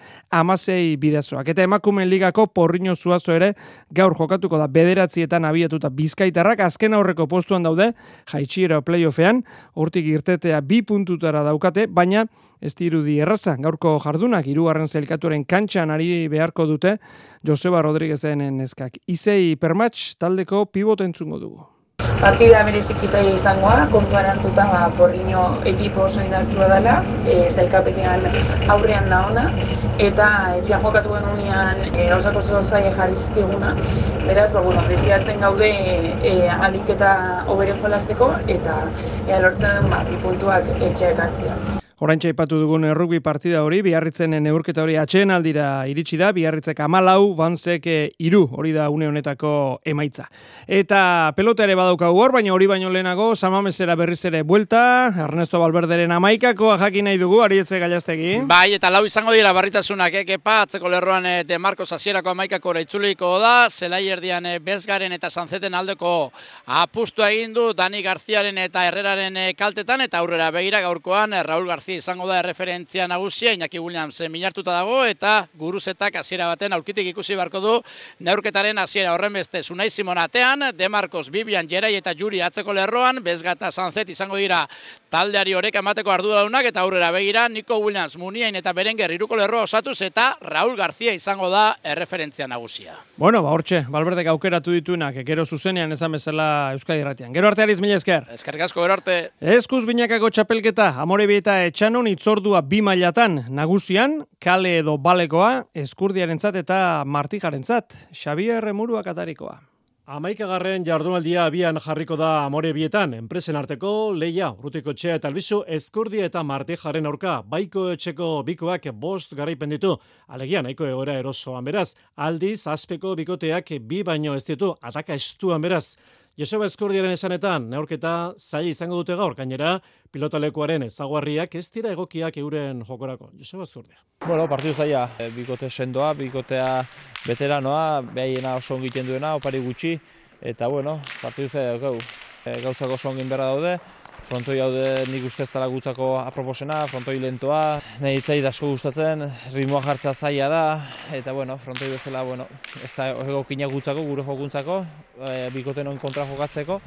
amazei bidazoak. Eta emakumen ligako porriño zuazo ere, gaur jokatuko da bederatzietan abiatuta bizkaitarrak, azken aurreko postuan daude, jaitxiera playoffean, hortik irtetea bi puntutara daukate, baina ez dirudi erraza, gaurko jardunak, irugarren zelkatuaren kantxan ari beharko dute, Joseba Rodríguezen neskak. Izei permatx taldeko pivotentzungo dugu. Partida bereziki zaila izangoa, kontuan hartuta ba, porriño ekipo oso indartsua dela, e, zailkapenean aurrean da eta etxean jokatu genunean e, osako oso zaila jarri zizkiguna. Beraz, ba, bueno, desiatzen gaude e, alik eta oberen jolasteko, eta ea lortzen ba, bi puntuak etxeak hartzea. Oraintxe aipatu dugun rugby partida hori, biarritzen neurketa hori atxeen aldira iritsi da, biarritzek amalau, banzek iru, hori da une honetako emaitza. Eta pelota ere badauka hor, baina hori baino lehenago, samamesera berriz ere buelta, Ernesto Balberderen amaikako jakin nahi dugu, arietze gailaztegi. Bai, eta lau izango dira barritasunak, eh, atzeko lerroan eh, de Marcos Asierako amaikako reitzuliko da, zelai erdian eh, bezgaren eta sanzeten aldeko apustu egin du, Dani Garziaren eta Herreraren kaltetan, eta aurrera begira gaurkoan, Raul Garzia izango da referentzia nagusia, Iñaki Williams minartuta dago, eta guruzetak hasiera baten aurkitik ikusi beharko du, neurketaren hasiera horren beste, Zunai Simonatean, De Marcos, Bibian, Jerai eta Juri atzeko lerroan, Bezgata Sanzet izango dira taldeari horrek emateko arduraunak, eta aurrera begira, Nico Williams, Muniain eta Berenger iruko lerroa osatuz, eta Raul García izango da erreferentzia nagusia. Bueno, ba, hortxe, Balberdek aukeratu ditunak, gero zuzenean ezan bezala Euskadi Ratian. Gero arteariz mila esker. Eskerrik asko, gero arte. Eskuz binakako txapelketa, amore bieta etxanon itzordua bi mailatan nagusian, kale edo balekoa, eskurdiarentzat eta martijarentzat. Xabier Remurua katarikoa. Amaikagarren jardunaldia abian jarriko da amore bietan, enpresen arteko, leia, urrutiko txea eta albizu, eskurdi eta martijaren aurka, baiko etxeko bikoak bost garaipen ditu, alegian, nahiko egoera erosoan beraz, aldiz, aspeko bikoteak bi baino ez ditu, ataka estuan beraz, Joseba Eskurdiaren esanetan, neurketa zaila izango dute gaur, gainera, pilotalekuaren ezaguarriak ez dira egokiak euren jokorako. Joseba Eskurdia. Bueno, partidu zaila, e, bikote sendoa, bikotea veteranoa, behiena oso ongiten duena, opari gutxi, eta bueno, partidu zaila, gau, e, gauzako oso ongin berra daude, frontoi haude nik uste ez dara gutzako aproposena, frontoi lentoa, nahi itzai dasko gustatzen, ritmoa jartza zaila da, eta bueno, frontoi bezala, bueno, ez da egokina gutzako, gure jokuntzako, e, bikoten kontra jokatzeko,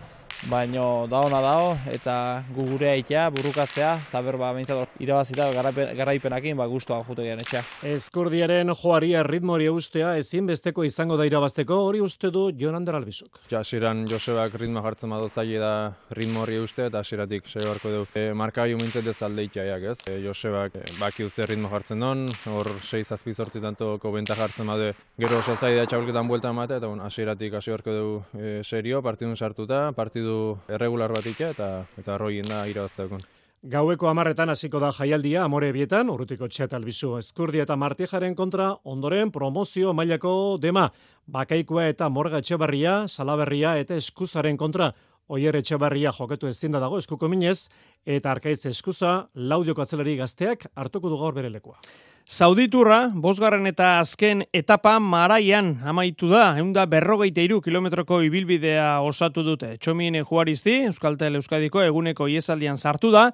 baino da ona dao eta gu gure aitea burukatzea eta berba behintzat irabazita garaipenakin ba gustoa jotegian etxea. Eskurdiaren joaria ritmori ustea ezin besteko izango da irabazteko hori uste du Jon Ander Albizuk. Ja, ziran Josebak ritmo jartzen badu zaile da ritmo hori uste eta ziratik sei barko du. E, marka ju mintzet ez talde ez? E, Josebak e, baki uste ritmo jartzen don, hor 6 zazpi zortzi tantoko benta jartzen badu gero oso zaila da txaulketan buelta emate eta bon, asiratik hasi barko du e, serio, partidun sartuta, partidu partidu erregular batik eta eta roien da irabazteakon. Gaueko amarretan hasiko da jaialdia amore bietan, urrutiko txetal bizu eskurdi eta martijaren kontra, ondoren promozio mailako dema, bakaikoa eta morga etxebarria, salaberria eta eskuzaren kontra, oier etxebarria joketu ezin da dago eskuko minez, eta arkaitz eskuza, laudioko atzelari gazteak hartuko du gaur bere lekoa. Zauditurra, bosgarren eta azken etapa maraian amaitu da, eunda berrogeite iru kilometroko ibilbidea osatu dute. Txomien juarizti, Euskaltel Euskadiko eguneko iesaldian sartu da,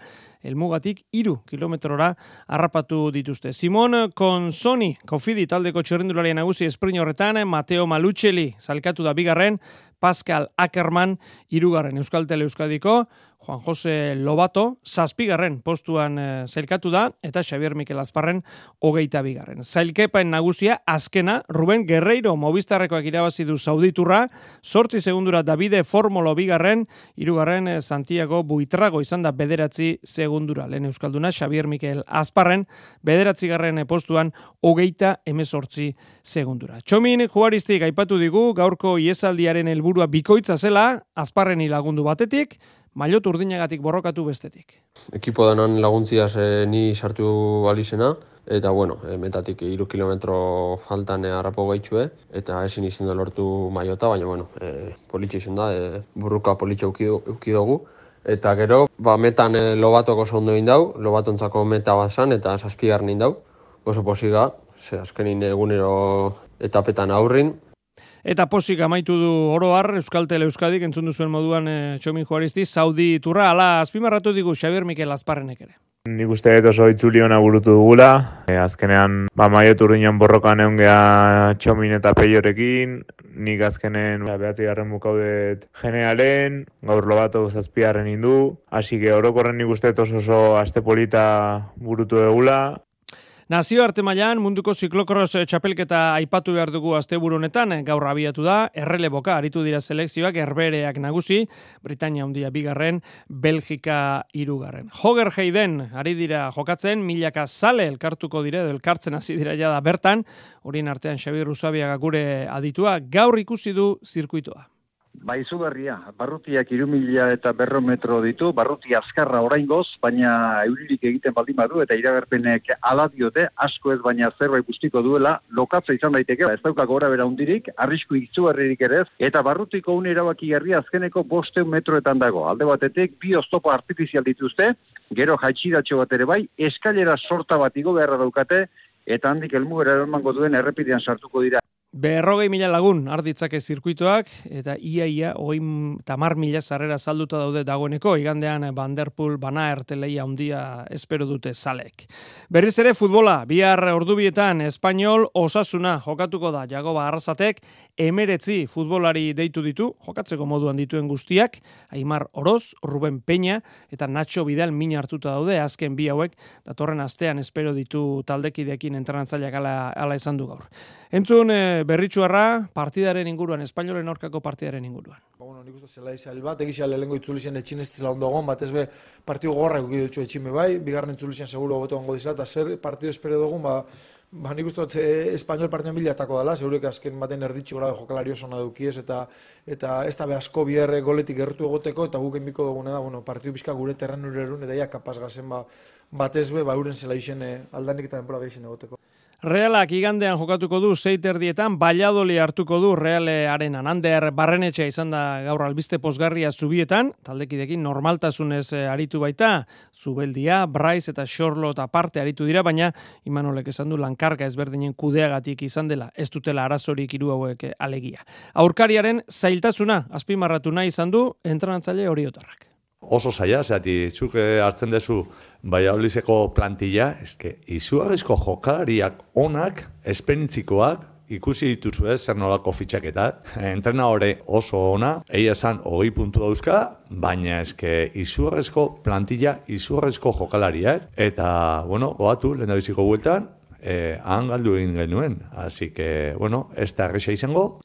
elmugatik iru kilometrora harrapatu dituzte. Simon Consoni, kofidi taldeko txerrendularien nagusi esprin horretan, Mateo Malutxeli, salkatu da bigarren, Pascal Ackerman, irugarren Euskaltel Euskadiko, Juan Jose Lobato, zazpigarren postuan zailkatu da, eta Xavier Mikel Azparren hogeita bigarren. Zailkepaen nagusia, azkena, Ruben Guerreiro Movistarrekoak irabazi du Sauditurra, sortzi segundura Davide Formolo bigarren, irugarren e, Santiago Buitrago izan da bederatzi segundura. Lehen Euskalduna, Xavier Mikel Azparren, bederatzi garren postuan hogeita emezortzi segundura. Txomin juaristik aipatu digu, gaurko iesaldiaren helburua bikoitza zela, Azparren lagundu batetik, mailot urdinagatik borrokatu bestetik. Ekipo denan laguntziaz e, ni sartu alizena, eta bueno, e, metatik iru kilometro faltan e, harrapo gaitxue, eta ezin izin da lortu maiota, baina bueno, e, politxe izan da, e, burruka politxe ukidogu. Eta gero, ba, metan e, lobatoko zondo indau, lobatontzako meta bat zan, eta zazpigarren indau, oso posiga, ze azkenin egunero etapetan aurrin, Eta posik amaitu du oro har Euskal Tele Euskadik entzun duzuen moduan e, Txomin Juaristi, Saudi Turra, ala azpimarratu digu Xabier Mikel Azparrenek ere. Nik uste dut oso itzuli hona burutu dugula. E, azkenean, ba, maio turdinan borrokan egon geha txomin eta peiorekin. Nik azkenen ba, behatzi garren bukaudet generalen, gaur lobatu zazpiaren indu. Asi que orokorren nik uste dut oso oso aste polita burutu dugula. Nazio arte mailan munduko ziklokros txapelketa aipatu behar dugu asteburu honetan, gaur abiatu da, erreleboka aritu dira selekzioak erbereak nagusi, Britania handia bigarren, Belgika irugarren. Hoger Heiden ari dira jokatzen, milaka sale elkartuko dire, elkartzen hasi dira jada bertan, horien artean Xabi Ruzabiaga gure aditua, gaur ikusi du zirkuitoa. Ba, izugarria, barrutiak irumila eta berrometro ditu, barruti azkarra oraingoz, baina euririk egiten baldin badu, eta iragerpenek ala diote, asko ez baina zerbait guztiko duela, lokatza izan daiteke, ez dauka gora bera hundirik, arrisku izugarririk ere eta barrutiko un erabaki garria azkeneko bosteun metroetan dago. Alde batetik, bi oztopo artifizial dituzte, gero jaitxiratxo bat ere bai, eskailera sorta bat igo beharra daukate, eta handik elmugera emango duen errepidean sartuko dira. Berrogei mila lagun arditzake zirkuitoak, eta ia ia, hoi tamar mila zarrera salduta daude dagoeneko, igandean Vanderpool bana erteleia handia espero dute zalek. Berriz ere futbola, bihar ordubietan Espainol osasuna jokatuko da, Jagoba Arrasatek, emeretzi futbolari deitu ditu, jokatzeko moduan dituen guztiak, Aimar Oroz, Ruben Peña, eta Nacho Vidal min hartuta daude, azken bi hauek, datorren astean espero ditu taldekidekin entrenatzaileak ala, ala esan du gaur. Entzun e, berritxuarra partidaren inguruan, espainolen aurkako partidaren inguruan. Ba, bueno, nik uste zela izan bat, egisa lehenko itzulizien etxin ez zela ondo egon, bat ez be partidu gorra egu dutxu etxime bai, bigarren itzulizien seguro goto ongo dizela, eta zer partidu espero dugun, ba, ba nik uste e, espainol partiduan bilatako dela, segurek azken baten erditxi gora jokalari oso nadukiez, eta eta ez da be asko bierre goletik gertu egoteko, eta guk enbiko dugune da, bueno, partidu bizka gure terren urerun, eta ja kapaz gazen ba, batez be, ba, uren zela isen e, aldanik eta denpora egoteko. Realak igandean jokatuko du zeiterdietan, Valladoli hartuko du Reale arenan. Ander barrenetxea izan da gaur albiste posgarria zubietan, taldekidekin normaltasunez eh, aritu baita, Zubeldia, Bryce eta Charlotte aparte aritu dira, baina Imanolek esan du lankarga ezberdinen kudeagatik izan dela, ez dutela arazorik hiru hauek eh, alegia. Aurkariaren zailtasuna, azpimarratu nahi izan du, entranatzaile horiotarrak oso zaila, zehati, zuk hartzen dezu Baiaolizeko plantilla, eske, izugarrizko jokalariak onak, esperintzikoak, ikusi dituzu ez, zer nolako fitxaketat. Entrena hori oso ona, egia esan, hogei puntu dauzka, baina eske, izugarrizko plantilla, izugarrizko jokalariak. Eta, bueno, goatu, lehen da biziko bueltan, eh, han galdu egin genuen. Así que, bueno, ez da izango,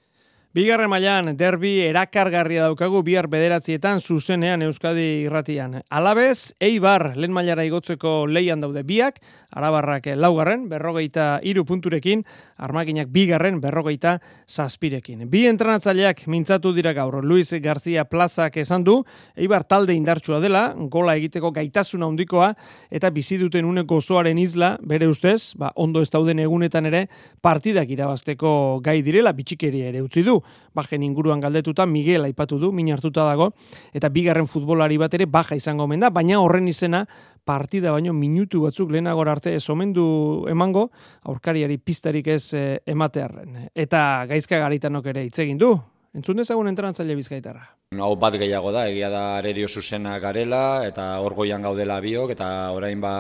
Bigarren mailan derbi erakargarria daukagu bihar bederatzietan zuzenean Euskadi irratian. Alabez, Eibar lehen mailara igotzeko leian daude biak, arabarrak laugarren, berrogeita iru punturekin, armaginak bigarren, berrogeita zazpirekin. Bi entrenatzaileak mintzatu dira gaur, Luis García Plazak esan du, Eibar talde indartsua dela, gola egiteko gaitasuna handikoa eta bizi duten une gozoaren isla, bere ustez, ba, ondo ez dauden egunetan ere, partidak irabazteko gai direla, bitxikeria ere utzi du bajen inguruan galdetuta, Miguel aipatu du, min hartuta dago, eta bigarren futbolari bat ere baja izango omen da, baina horren izena partida baino minutu batzuk lehenagor arte ez omendu emango, aurkariari pistarik ez eh, ematearren. Eta gaizka garitanok ere hitz egin du, entzun dezagun entrantzaile bizkaitarra. Hau bat gehiago da, egia da arerio zuzena garela, eta orgoian gaudela biok, eta orain ba,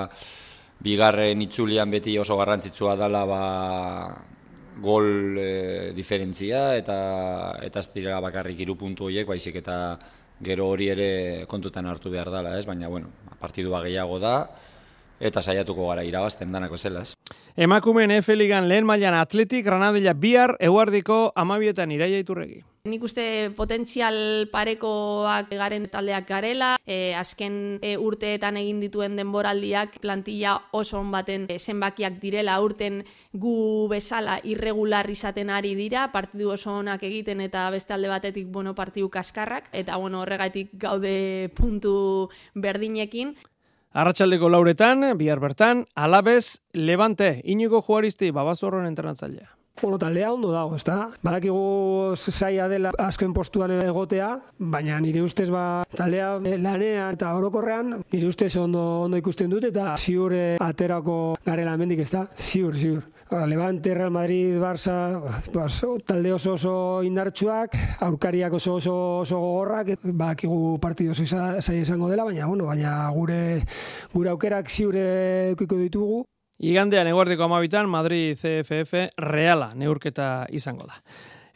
bigarren itzulian beti oso garrantzitsua dela ba, gol e, diferentzia eta eta ez dira bakarrik hiru puntu horiek baizik eta gero hori ere kontutan hartu behar dela, ez? Baina bueno, partidua gehiago da eta saiatuko gara irabazten danako zela, ez? Emakumeen F-ligan lehen mailan Atletik Granadilla bihar eguardiko 12etan iraia iturregi. Nik uste potentzial parekoak garen taldeak garela, e, azken e, urteetan egin dituen denboraldiak plantilla oso on baten e, zenbakiak direla urten gu bezala irregular izaten ari dira, partidu oso onak egiten eta beste alde batetik bueno, partidu kaskarrak, eta bueno, horregatik gaude puntu berdinekin. Arratxaldeko lauretan, bihar bertan, alabez, levante, inigo juaristi, babazorron entrenatzailea. Bueno, taldea ondo dago, ez da? Badakigu zaila dela azken postuan egotea, baina nire ustez ba taldea lanean eta orokorrean nire ustez ondo, ondo ikusten dut eta ziur eh, aterako garela mendik, ez da? Ziur, ziur. Levante, Real Madrid, Barça, bas, talde oso oso indartsuak, aurkariak oso oso, oso gogorrak, bakigu partidu oso zai izango dela, baina, bueno, baina gure, gure aukerak ziure ukiko ditugu. Igandean eguardiko amabitan, Madrid CFF reala neurketa izango da.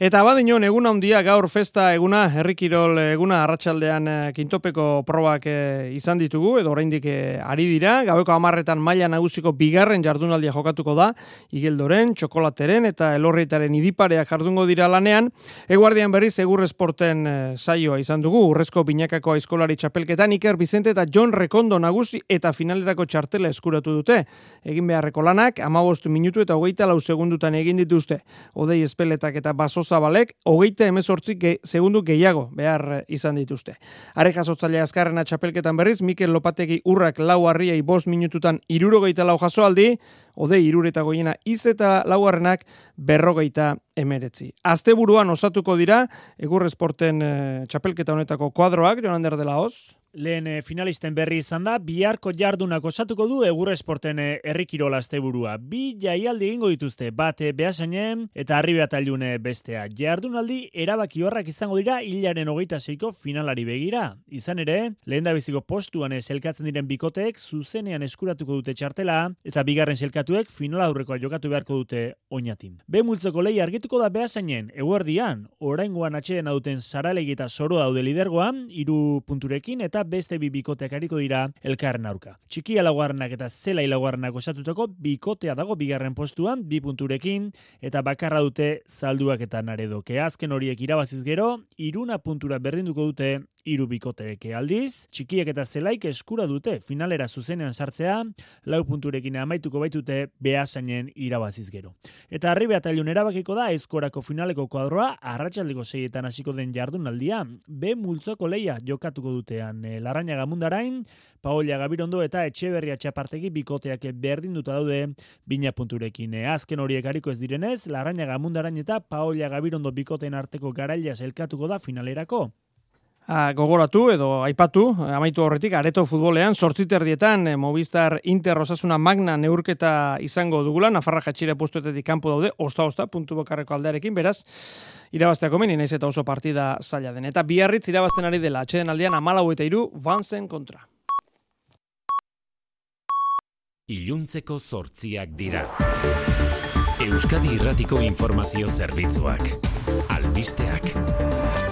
Eta badinon egun handia gaur festa eguna, herrikirol eguna arratsaldean eh, kintopeko probak eh, izan ditugu, edo oraindik eh, ari dira, gaueko amarretan maila nagusiko bigarren jardunaldia jokatuko da, igeldoren, txokolateren eta elorrietaren idipareak jardungo dira lanean, eguardian berriz egur esporten saioa izan dugu, urrezko binakako aizkolari txapelketan, Iker Bizente eta John Rekondo nagusi eta finalerako txartela eskuratu dute. Egin beharreko lanak, amabostu minutu eta hogeita lau segundutan egin dituzte. Odei espeletak eta basoz Zabalek hogeita emezortzik ge, segundu gehiago behar eh, izan dituzte. Are jasotzaile azkarrena txapelketan berriz, Mikel Lopategi urrak lau harriai bost minututan irurogeita lau jasoaldi, ode irureta goiena iz eta laugarrenak berrogeita emeretzi. Asteburuan osatuko dira, egur esporten e, txapelketa honetako kuadroak, Jonander de la Hoz? Lehen eh, finalisten berri izan da, biharko jardunak osatuko du egur esporten eh, errikirola asteburua. Bi jaialdi egingo dituzte, bat eh, behasainen eta harri tailune bestea. Jardunaldi erabaki horrak izango dira hilaren hogeita zeiko finalari begira. Izan ere, lehen da biziko postuan elkatzen diren bikoteek zuzenean eskuratuko dute txartela eta bigarren selkatuek final aurrekoa jokatu beharko dute oinatin. Be multzoko lehi argituko da behasainen, eguerdian, oraingoan atxeden duten saralegi eta zoro daude lidergoan, iru punturekin eta beste bi bikoteak ariko dira elkarren aurka. Txikia laugarrenak eta zela laugarrenak osatutako bikotea dago bigarren postuan, bi punturekin, eta bakarra dute zalduak eta naredoke. Azken horiek irabaziz gero, iruna puntura berdinduko dute hiru bikoteek aldiz, txikiak eta zelaik eskura dute finalera zuzenean sartzea, lau punturekin amaituko baitute behasainen irabaziz gero. Eta arribe atailun erabakiko da eskorako finaleko kuadroa arratsaldeko seietan hasiko den jardunaldia, be multzoko leia jokatuko dutean Larraña Gamundarain, Paola Gabirondo eta Etxeberria Txapartegi bikoteak berdinduta daude bina punturekin. E, azken horiek hariko ez direnez, Larraña Gamundarain eta Paola Gabirondo bikoteen arteko garaila zelkatuko da finalerako. A, gogoratu edo aipatu, amaitu horretik, areto futbolean, sortziterdietan, e, Movistar Inter Osasuna Magna neurketa izango dugula, Nafarra jatxire postuetetik kanpo daude, osta-osta, puntu bokarreko aldearekin, beraz, irabazteako meni, naiz eta oso partida zaila den. Eta biarritz irabazten ari dela, atxeden aldean, amalau eta iru, vanzen kontra. Iluntzeko sortziak dira. Euskadi Irratiko Informazio Zerbitzuak. Albisteak.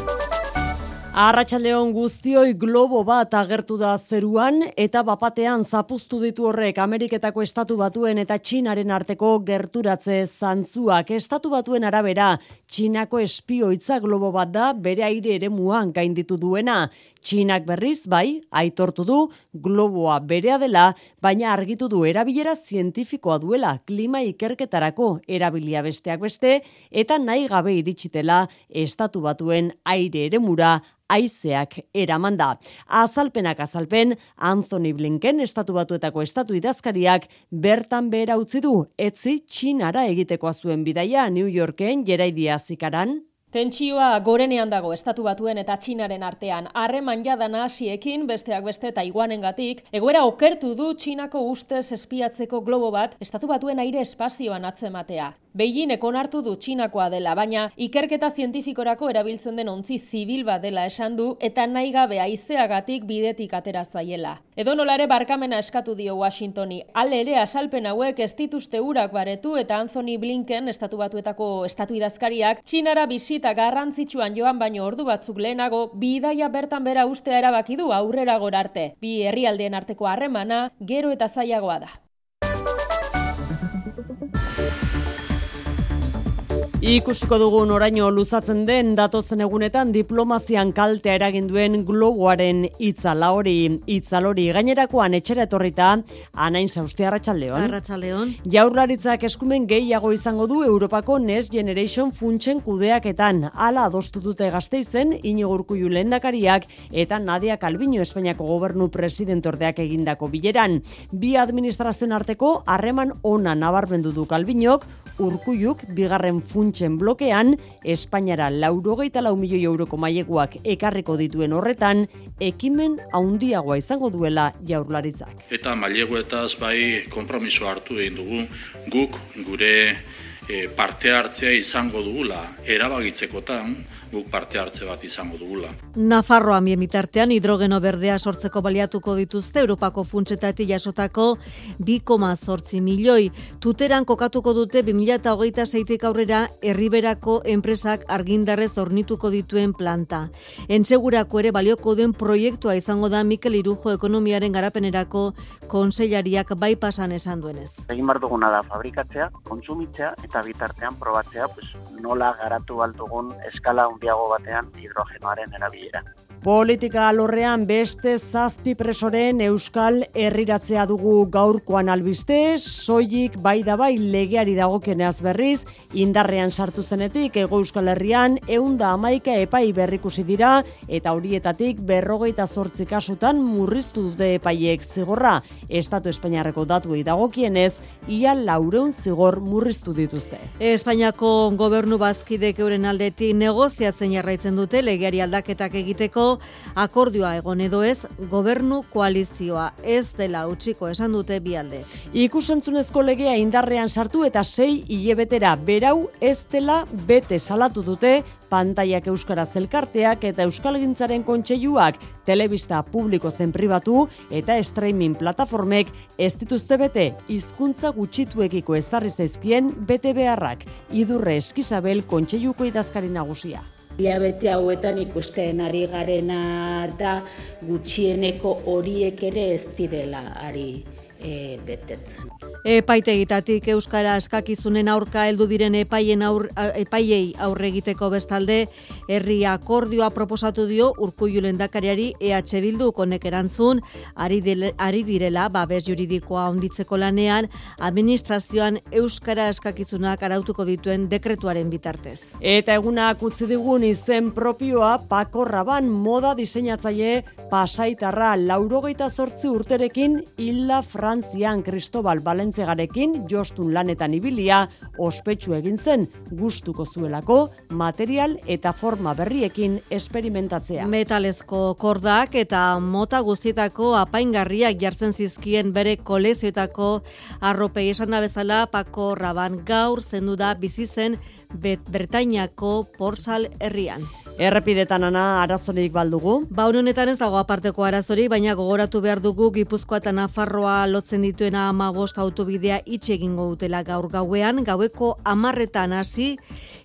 Arratxaldeon guztioi globo bat agertu da zeruan eta bapatean zapuztu ditu horrek Ameriketako estatu batuen eta Txinaren arteko gerturatze zantzuak. Estatu batuen arabera, Txinako espioitza globo bat da bere aire ere muan gainditu duena. Txinak berriz, bai, aitortu du, globoa berea dela, baina argitu du erabilera zientifikoa duela klima ikerketarako erabilia besteak beste, eta nahi gabe iritsitela estatu batuen aire ere mura aizeak eramanda. Azalpenak azalpen, Anthony Blinken estatu batuetako estatu idazkariak bertan behera utzi du, etzi txinara egitekoa zuen bidaia New Yorken jeraidia zikaran. Tentsioa gorenean dago estatu batuen eta txinaren artean. Harreman jadan hasiekin besteak beste Taiwanengatik, egoera okertu du txinako ustez espiatzeko globo bat estatu batuen aire espazioan atzematea. Beijing onartu du txinakoa dela, baina ikerketa zientifikorako erabiltzen den ontzi zibil bat dela esan du eta nahi gabe aizeagatik bidetik atera zaiela. Edo nolare barkamena eskatu dio Washingtoni. Ale ere asalpen hauek ez dituzte urak baretu eta Anthony Blinken estatu batuetako estatu idazkariak txinara bisita garrantzitsuan joan baino ordu batzuk lehenago bidaia bertan bera ustea erabaki du aurrera gorarte. Bi herrialdeen arteko harremana gero eta zailagoa da. Ikusiko dugu oraino luzatzen den datozen egunetan diplomazian kaltea eragin duen globoaren itzala hori. Itzalori gainerakoan etxera etorrita anain zauzti arratsaldeon. Arratsaldeon. Jaurlaritzak eskumen gehiago izango du Europako Next Generation funtsen kudeaketan. Hala adostu dute gazteizen Inigo Urkullu lehendakariak eta Nadia Calviño Espainiako gobernu presidentordeak egindako bileran. Bi administrazioen arteko harreman ona nabarmendu du Calviñok Urkulluk bigarren funtsen blokean, Espainiara laurogeita lau milioi euroko maileguak ekarriko dituen horretan, ekimen haundiagoa izango duela jaurlaritzak. Eta maileguetaz bai kompromiso hartu egin dugu, guk gure e, parte hartzea izango dugula erabagitzekotan, guk parte hartze bat izango dugula. Nafarroa mien bitartean hidrogeno berdea sortzeko baliatuko dituzte Europako funtsetatik jasotako 2,8 milioi. Tuteran kokatuko dute 2008 zeitik aurrera herriberako enpresak argindarrez ornituko dituen planta. Entsegurako ere balioko duen proiektua izango da Mikel Irujo ekonomiaren garapenerako konseilariak bai pasan esan duenez. Egin bar duguna da fabrikatzea, kontsumitzea eta bitartean probatzea pues, nola garatu altugun eskala handiago batean hidrogenoaren erabilera. Politika alorrean beste zazpi presoren euskal herriratzea dugu gaurkoan albiste, soilik bai da bai legeari dagokeneaz berriz, indarrean sartu zenetik ego euskal herrian eunda amaika epai berrikusi dira, eta horietatik berrogeita zortzi kasutan murriztu dute epaiek zigorra. Estatu Espainiarreko datuei dagokienez, ia laureun zigor murriztu dituzte. Espainiako gobernu bazkidek euren aldetik negoziatzen jarraitzen dute legeari aldaketak egiteko akordioa egon edo ez gobernu koalizioa ez dela utziko esan dute bialde. Ikusentzunezko legea indarrean sartu eta sei hilebetera berau ez dela bete salatu dute pantaiak euskara zelkarteak eta euskalgintzaren kontseiluak telebista publiko zen pribatu eta streaming plataformek ez dituzte bete hizkuntza gutxituekiko ezarri zaizkien bete beharrak idurre eskizabel kontseiluko idazkari nagusia. Ilabete hauetan ikusten ari garena da gutxieneko horiek ere ez direla ari e, betetzen. Epaitegitatik euskara eskakizunen aurka heldu diren epaien aur, epaiei aurre egiteko bestalde herri akordioa proposatu dio Urkullu lehendakariari EH Bildu konek erantzun ari, ari direla babes juridikoa onditzeko lanean administrazioan euskara eskakizunak arautuko dituen dekretuaren bitartez. Eta egunak utzi digun izen propioa Paco Raban moda diseinatzaile pasaitarra laurogeita zortzi urterekin Illa Frantzian Cristobal Balentzegarekin jostun lanetan ibilia ospetsu egin zen gustuko zuelako material eta forma berriekin esperimentatzea. Metalezko kordak eta mota guztietako apaingarriak jartzen zizkien bere kolezioetako arropei esan da bezala Pako Raban gaur zendu da bizi zen Bretainako Porsal herrian. Errepidetan ana arazorik baldugu? Ba, honetan ez dago aparteko arazorik, baina gogoratu behar dugu Gipuzkoa eta Nafarroa lotzen dituena ama bost autobidea itxe egingo dutela gaur gauean, gaueko amarretan hasi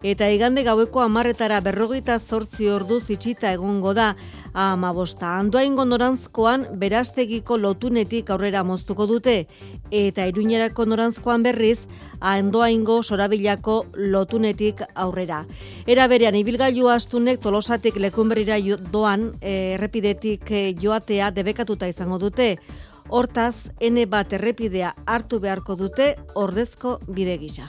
eta igande gaueko amarretara berrogeita zortzi ordu zitsita egongo da ama bosta. Andoaingo norantzkoan berastegiko lotunetik aurrera moztuko dute eta iruñerako norantzkoan berriz andoaingo sorabilako lotunetik aurrera. Era berean, ibilgailu astunek tolosatik lekunberira doan eh, errepidetik eh, joatea debekatuta izango dute. Hortaz, N bat errepidea hartu beharko dute ordezko bide gisa.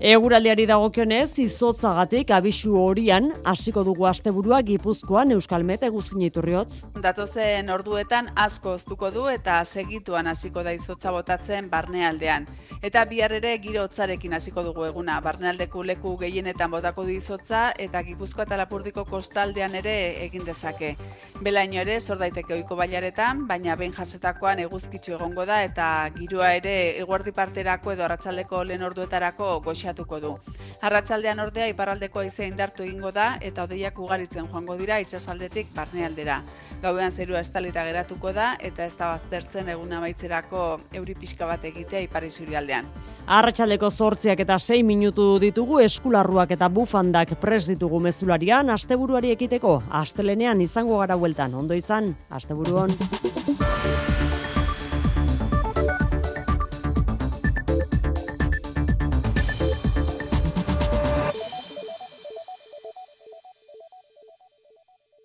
Eguraldiari dagokionez, izotzagatik abisu horian hasiko dugu asteburua Gipuzkoan Euskalmet eguzkin iturriotz. Datozen orduetan asko oztuko du eta segituan hasiko da izotza botatzen barnealdean. Eta bihar ere giro hotzarekin hasiko dugu eguna. Barnealdeko leku gehienetan botako du izotza eta Gipuzkoa eta Lapurdiko kostaldean ere egin dezake. Belaino ere sor daiteke ohiko bailaretan, baina behin jasetakoan eguzkitzu egongo da eta giroa ere eguerdi parterako edo arratsaldeko lehen orduetarako goxa abiatuko du. Arratsaldean ordea iparraldeko haizea indartu egingo da eta odeiak ugaritzen joango dira itsasaldetik barnealdera. Gauean zerua estalita geratuko da eta ez da baztertzen egun amaitzerako euri pixka bat egitea ipar aldean. Arratxaldeko zortziak eta 6 minutu ditugu eskularruak eta bufandak pres ditugu mezularian asteburuari ekiteko astelenean izango gara hueltan. Ondo izan, asteburuan.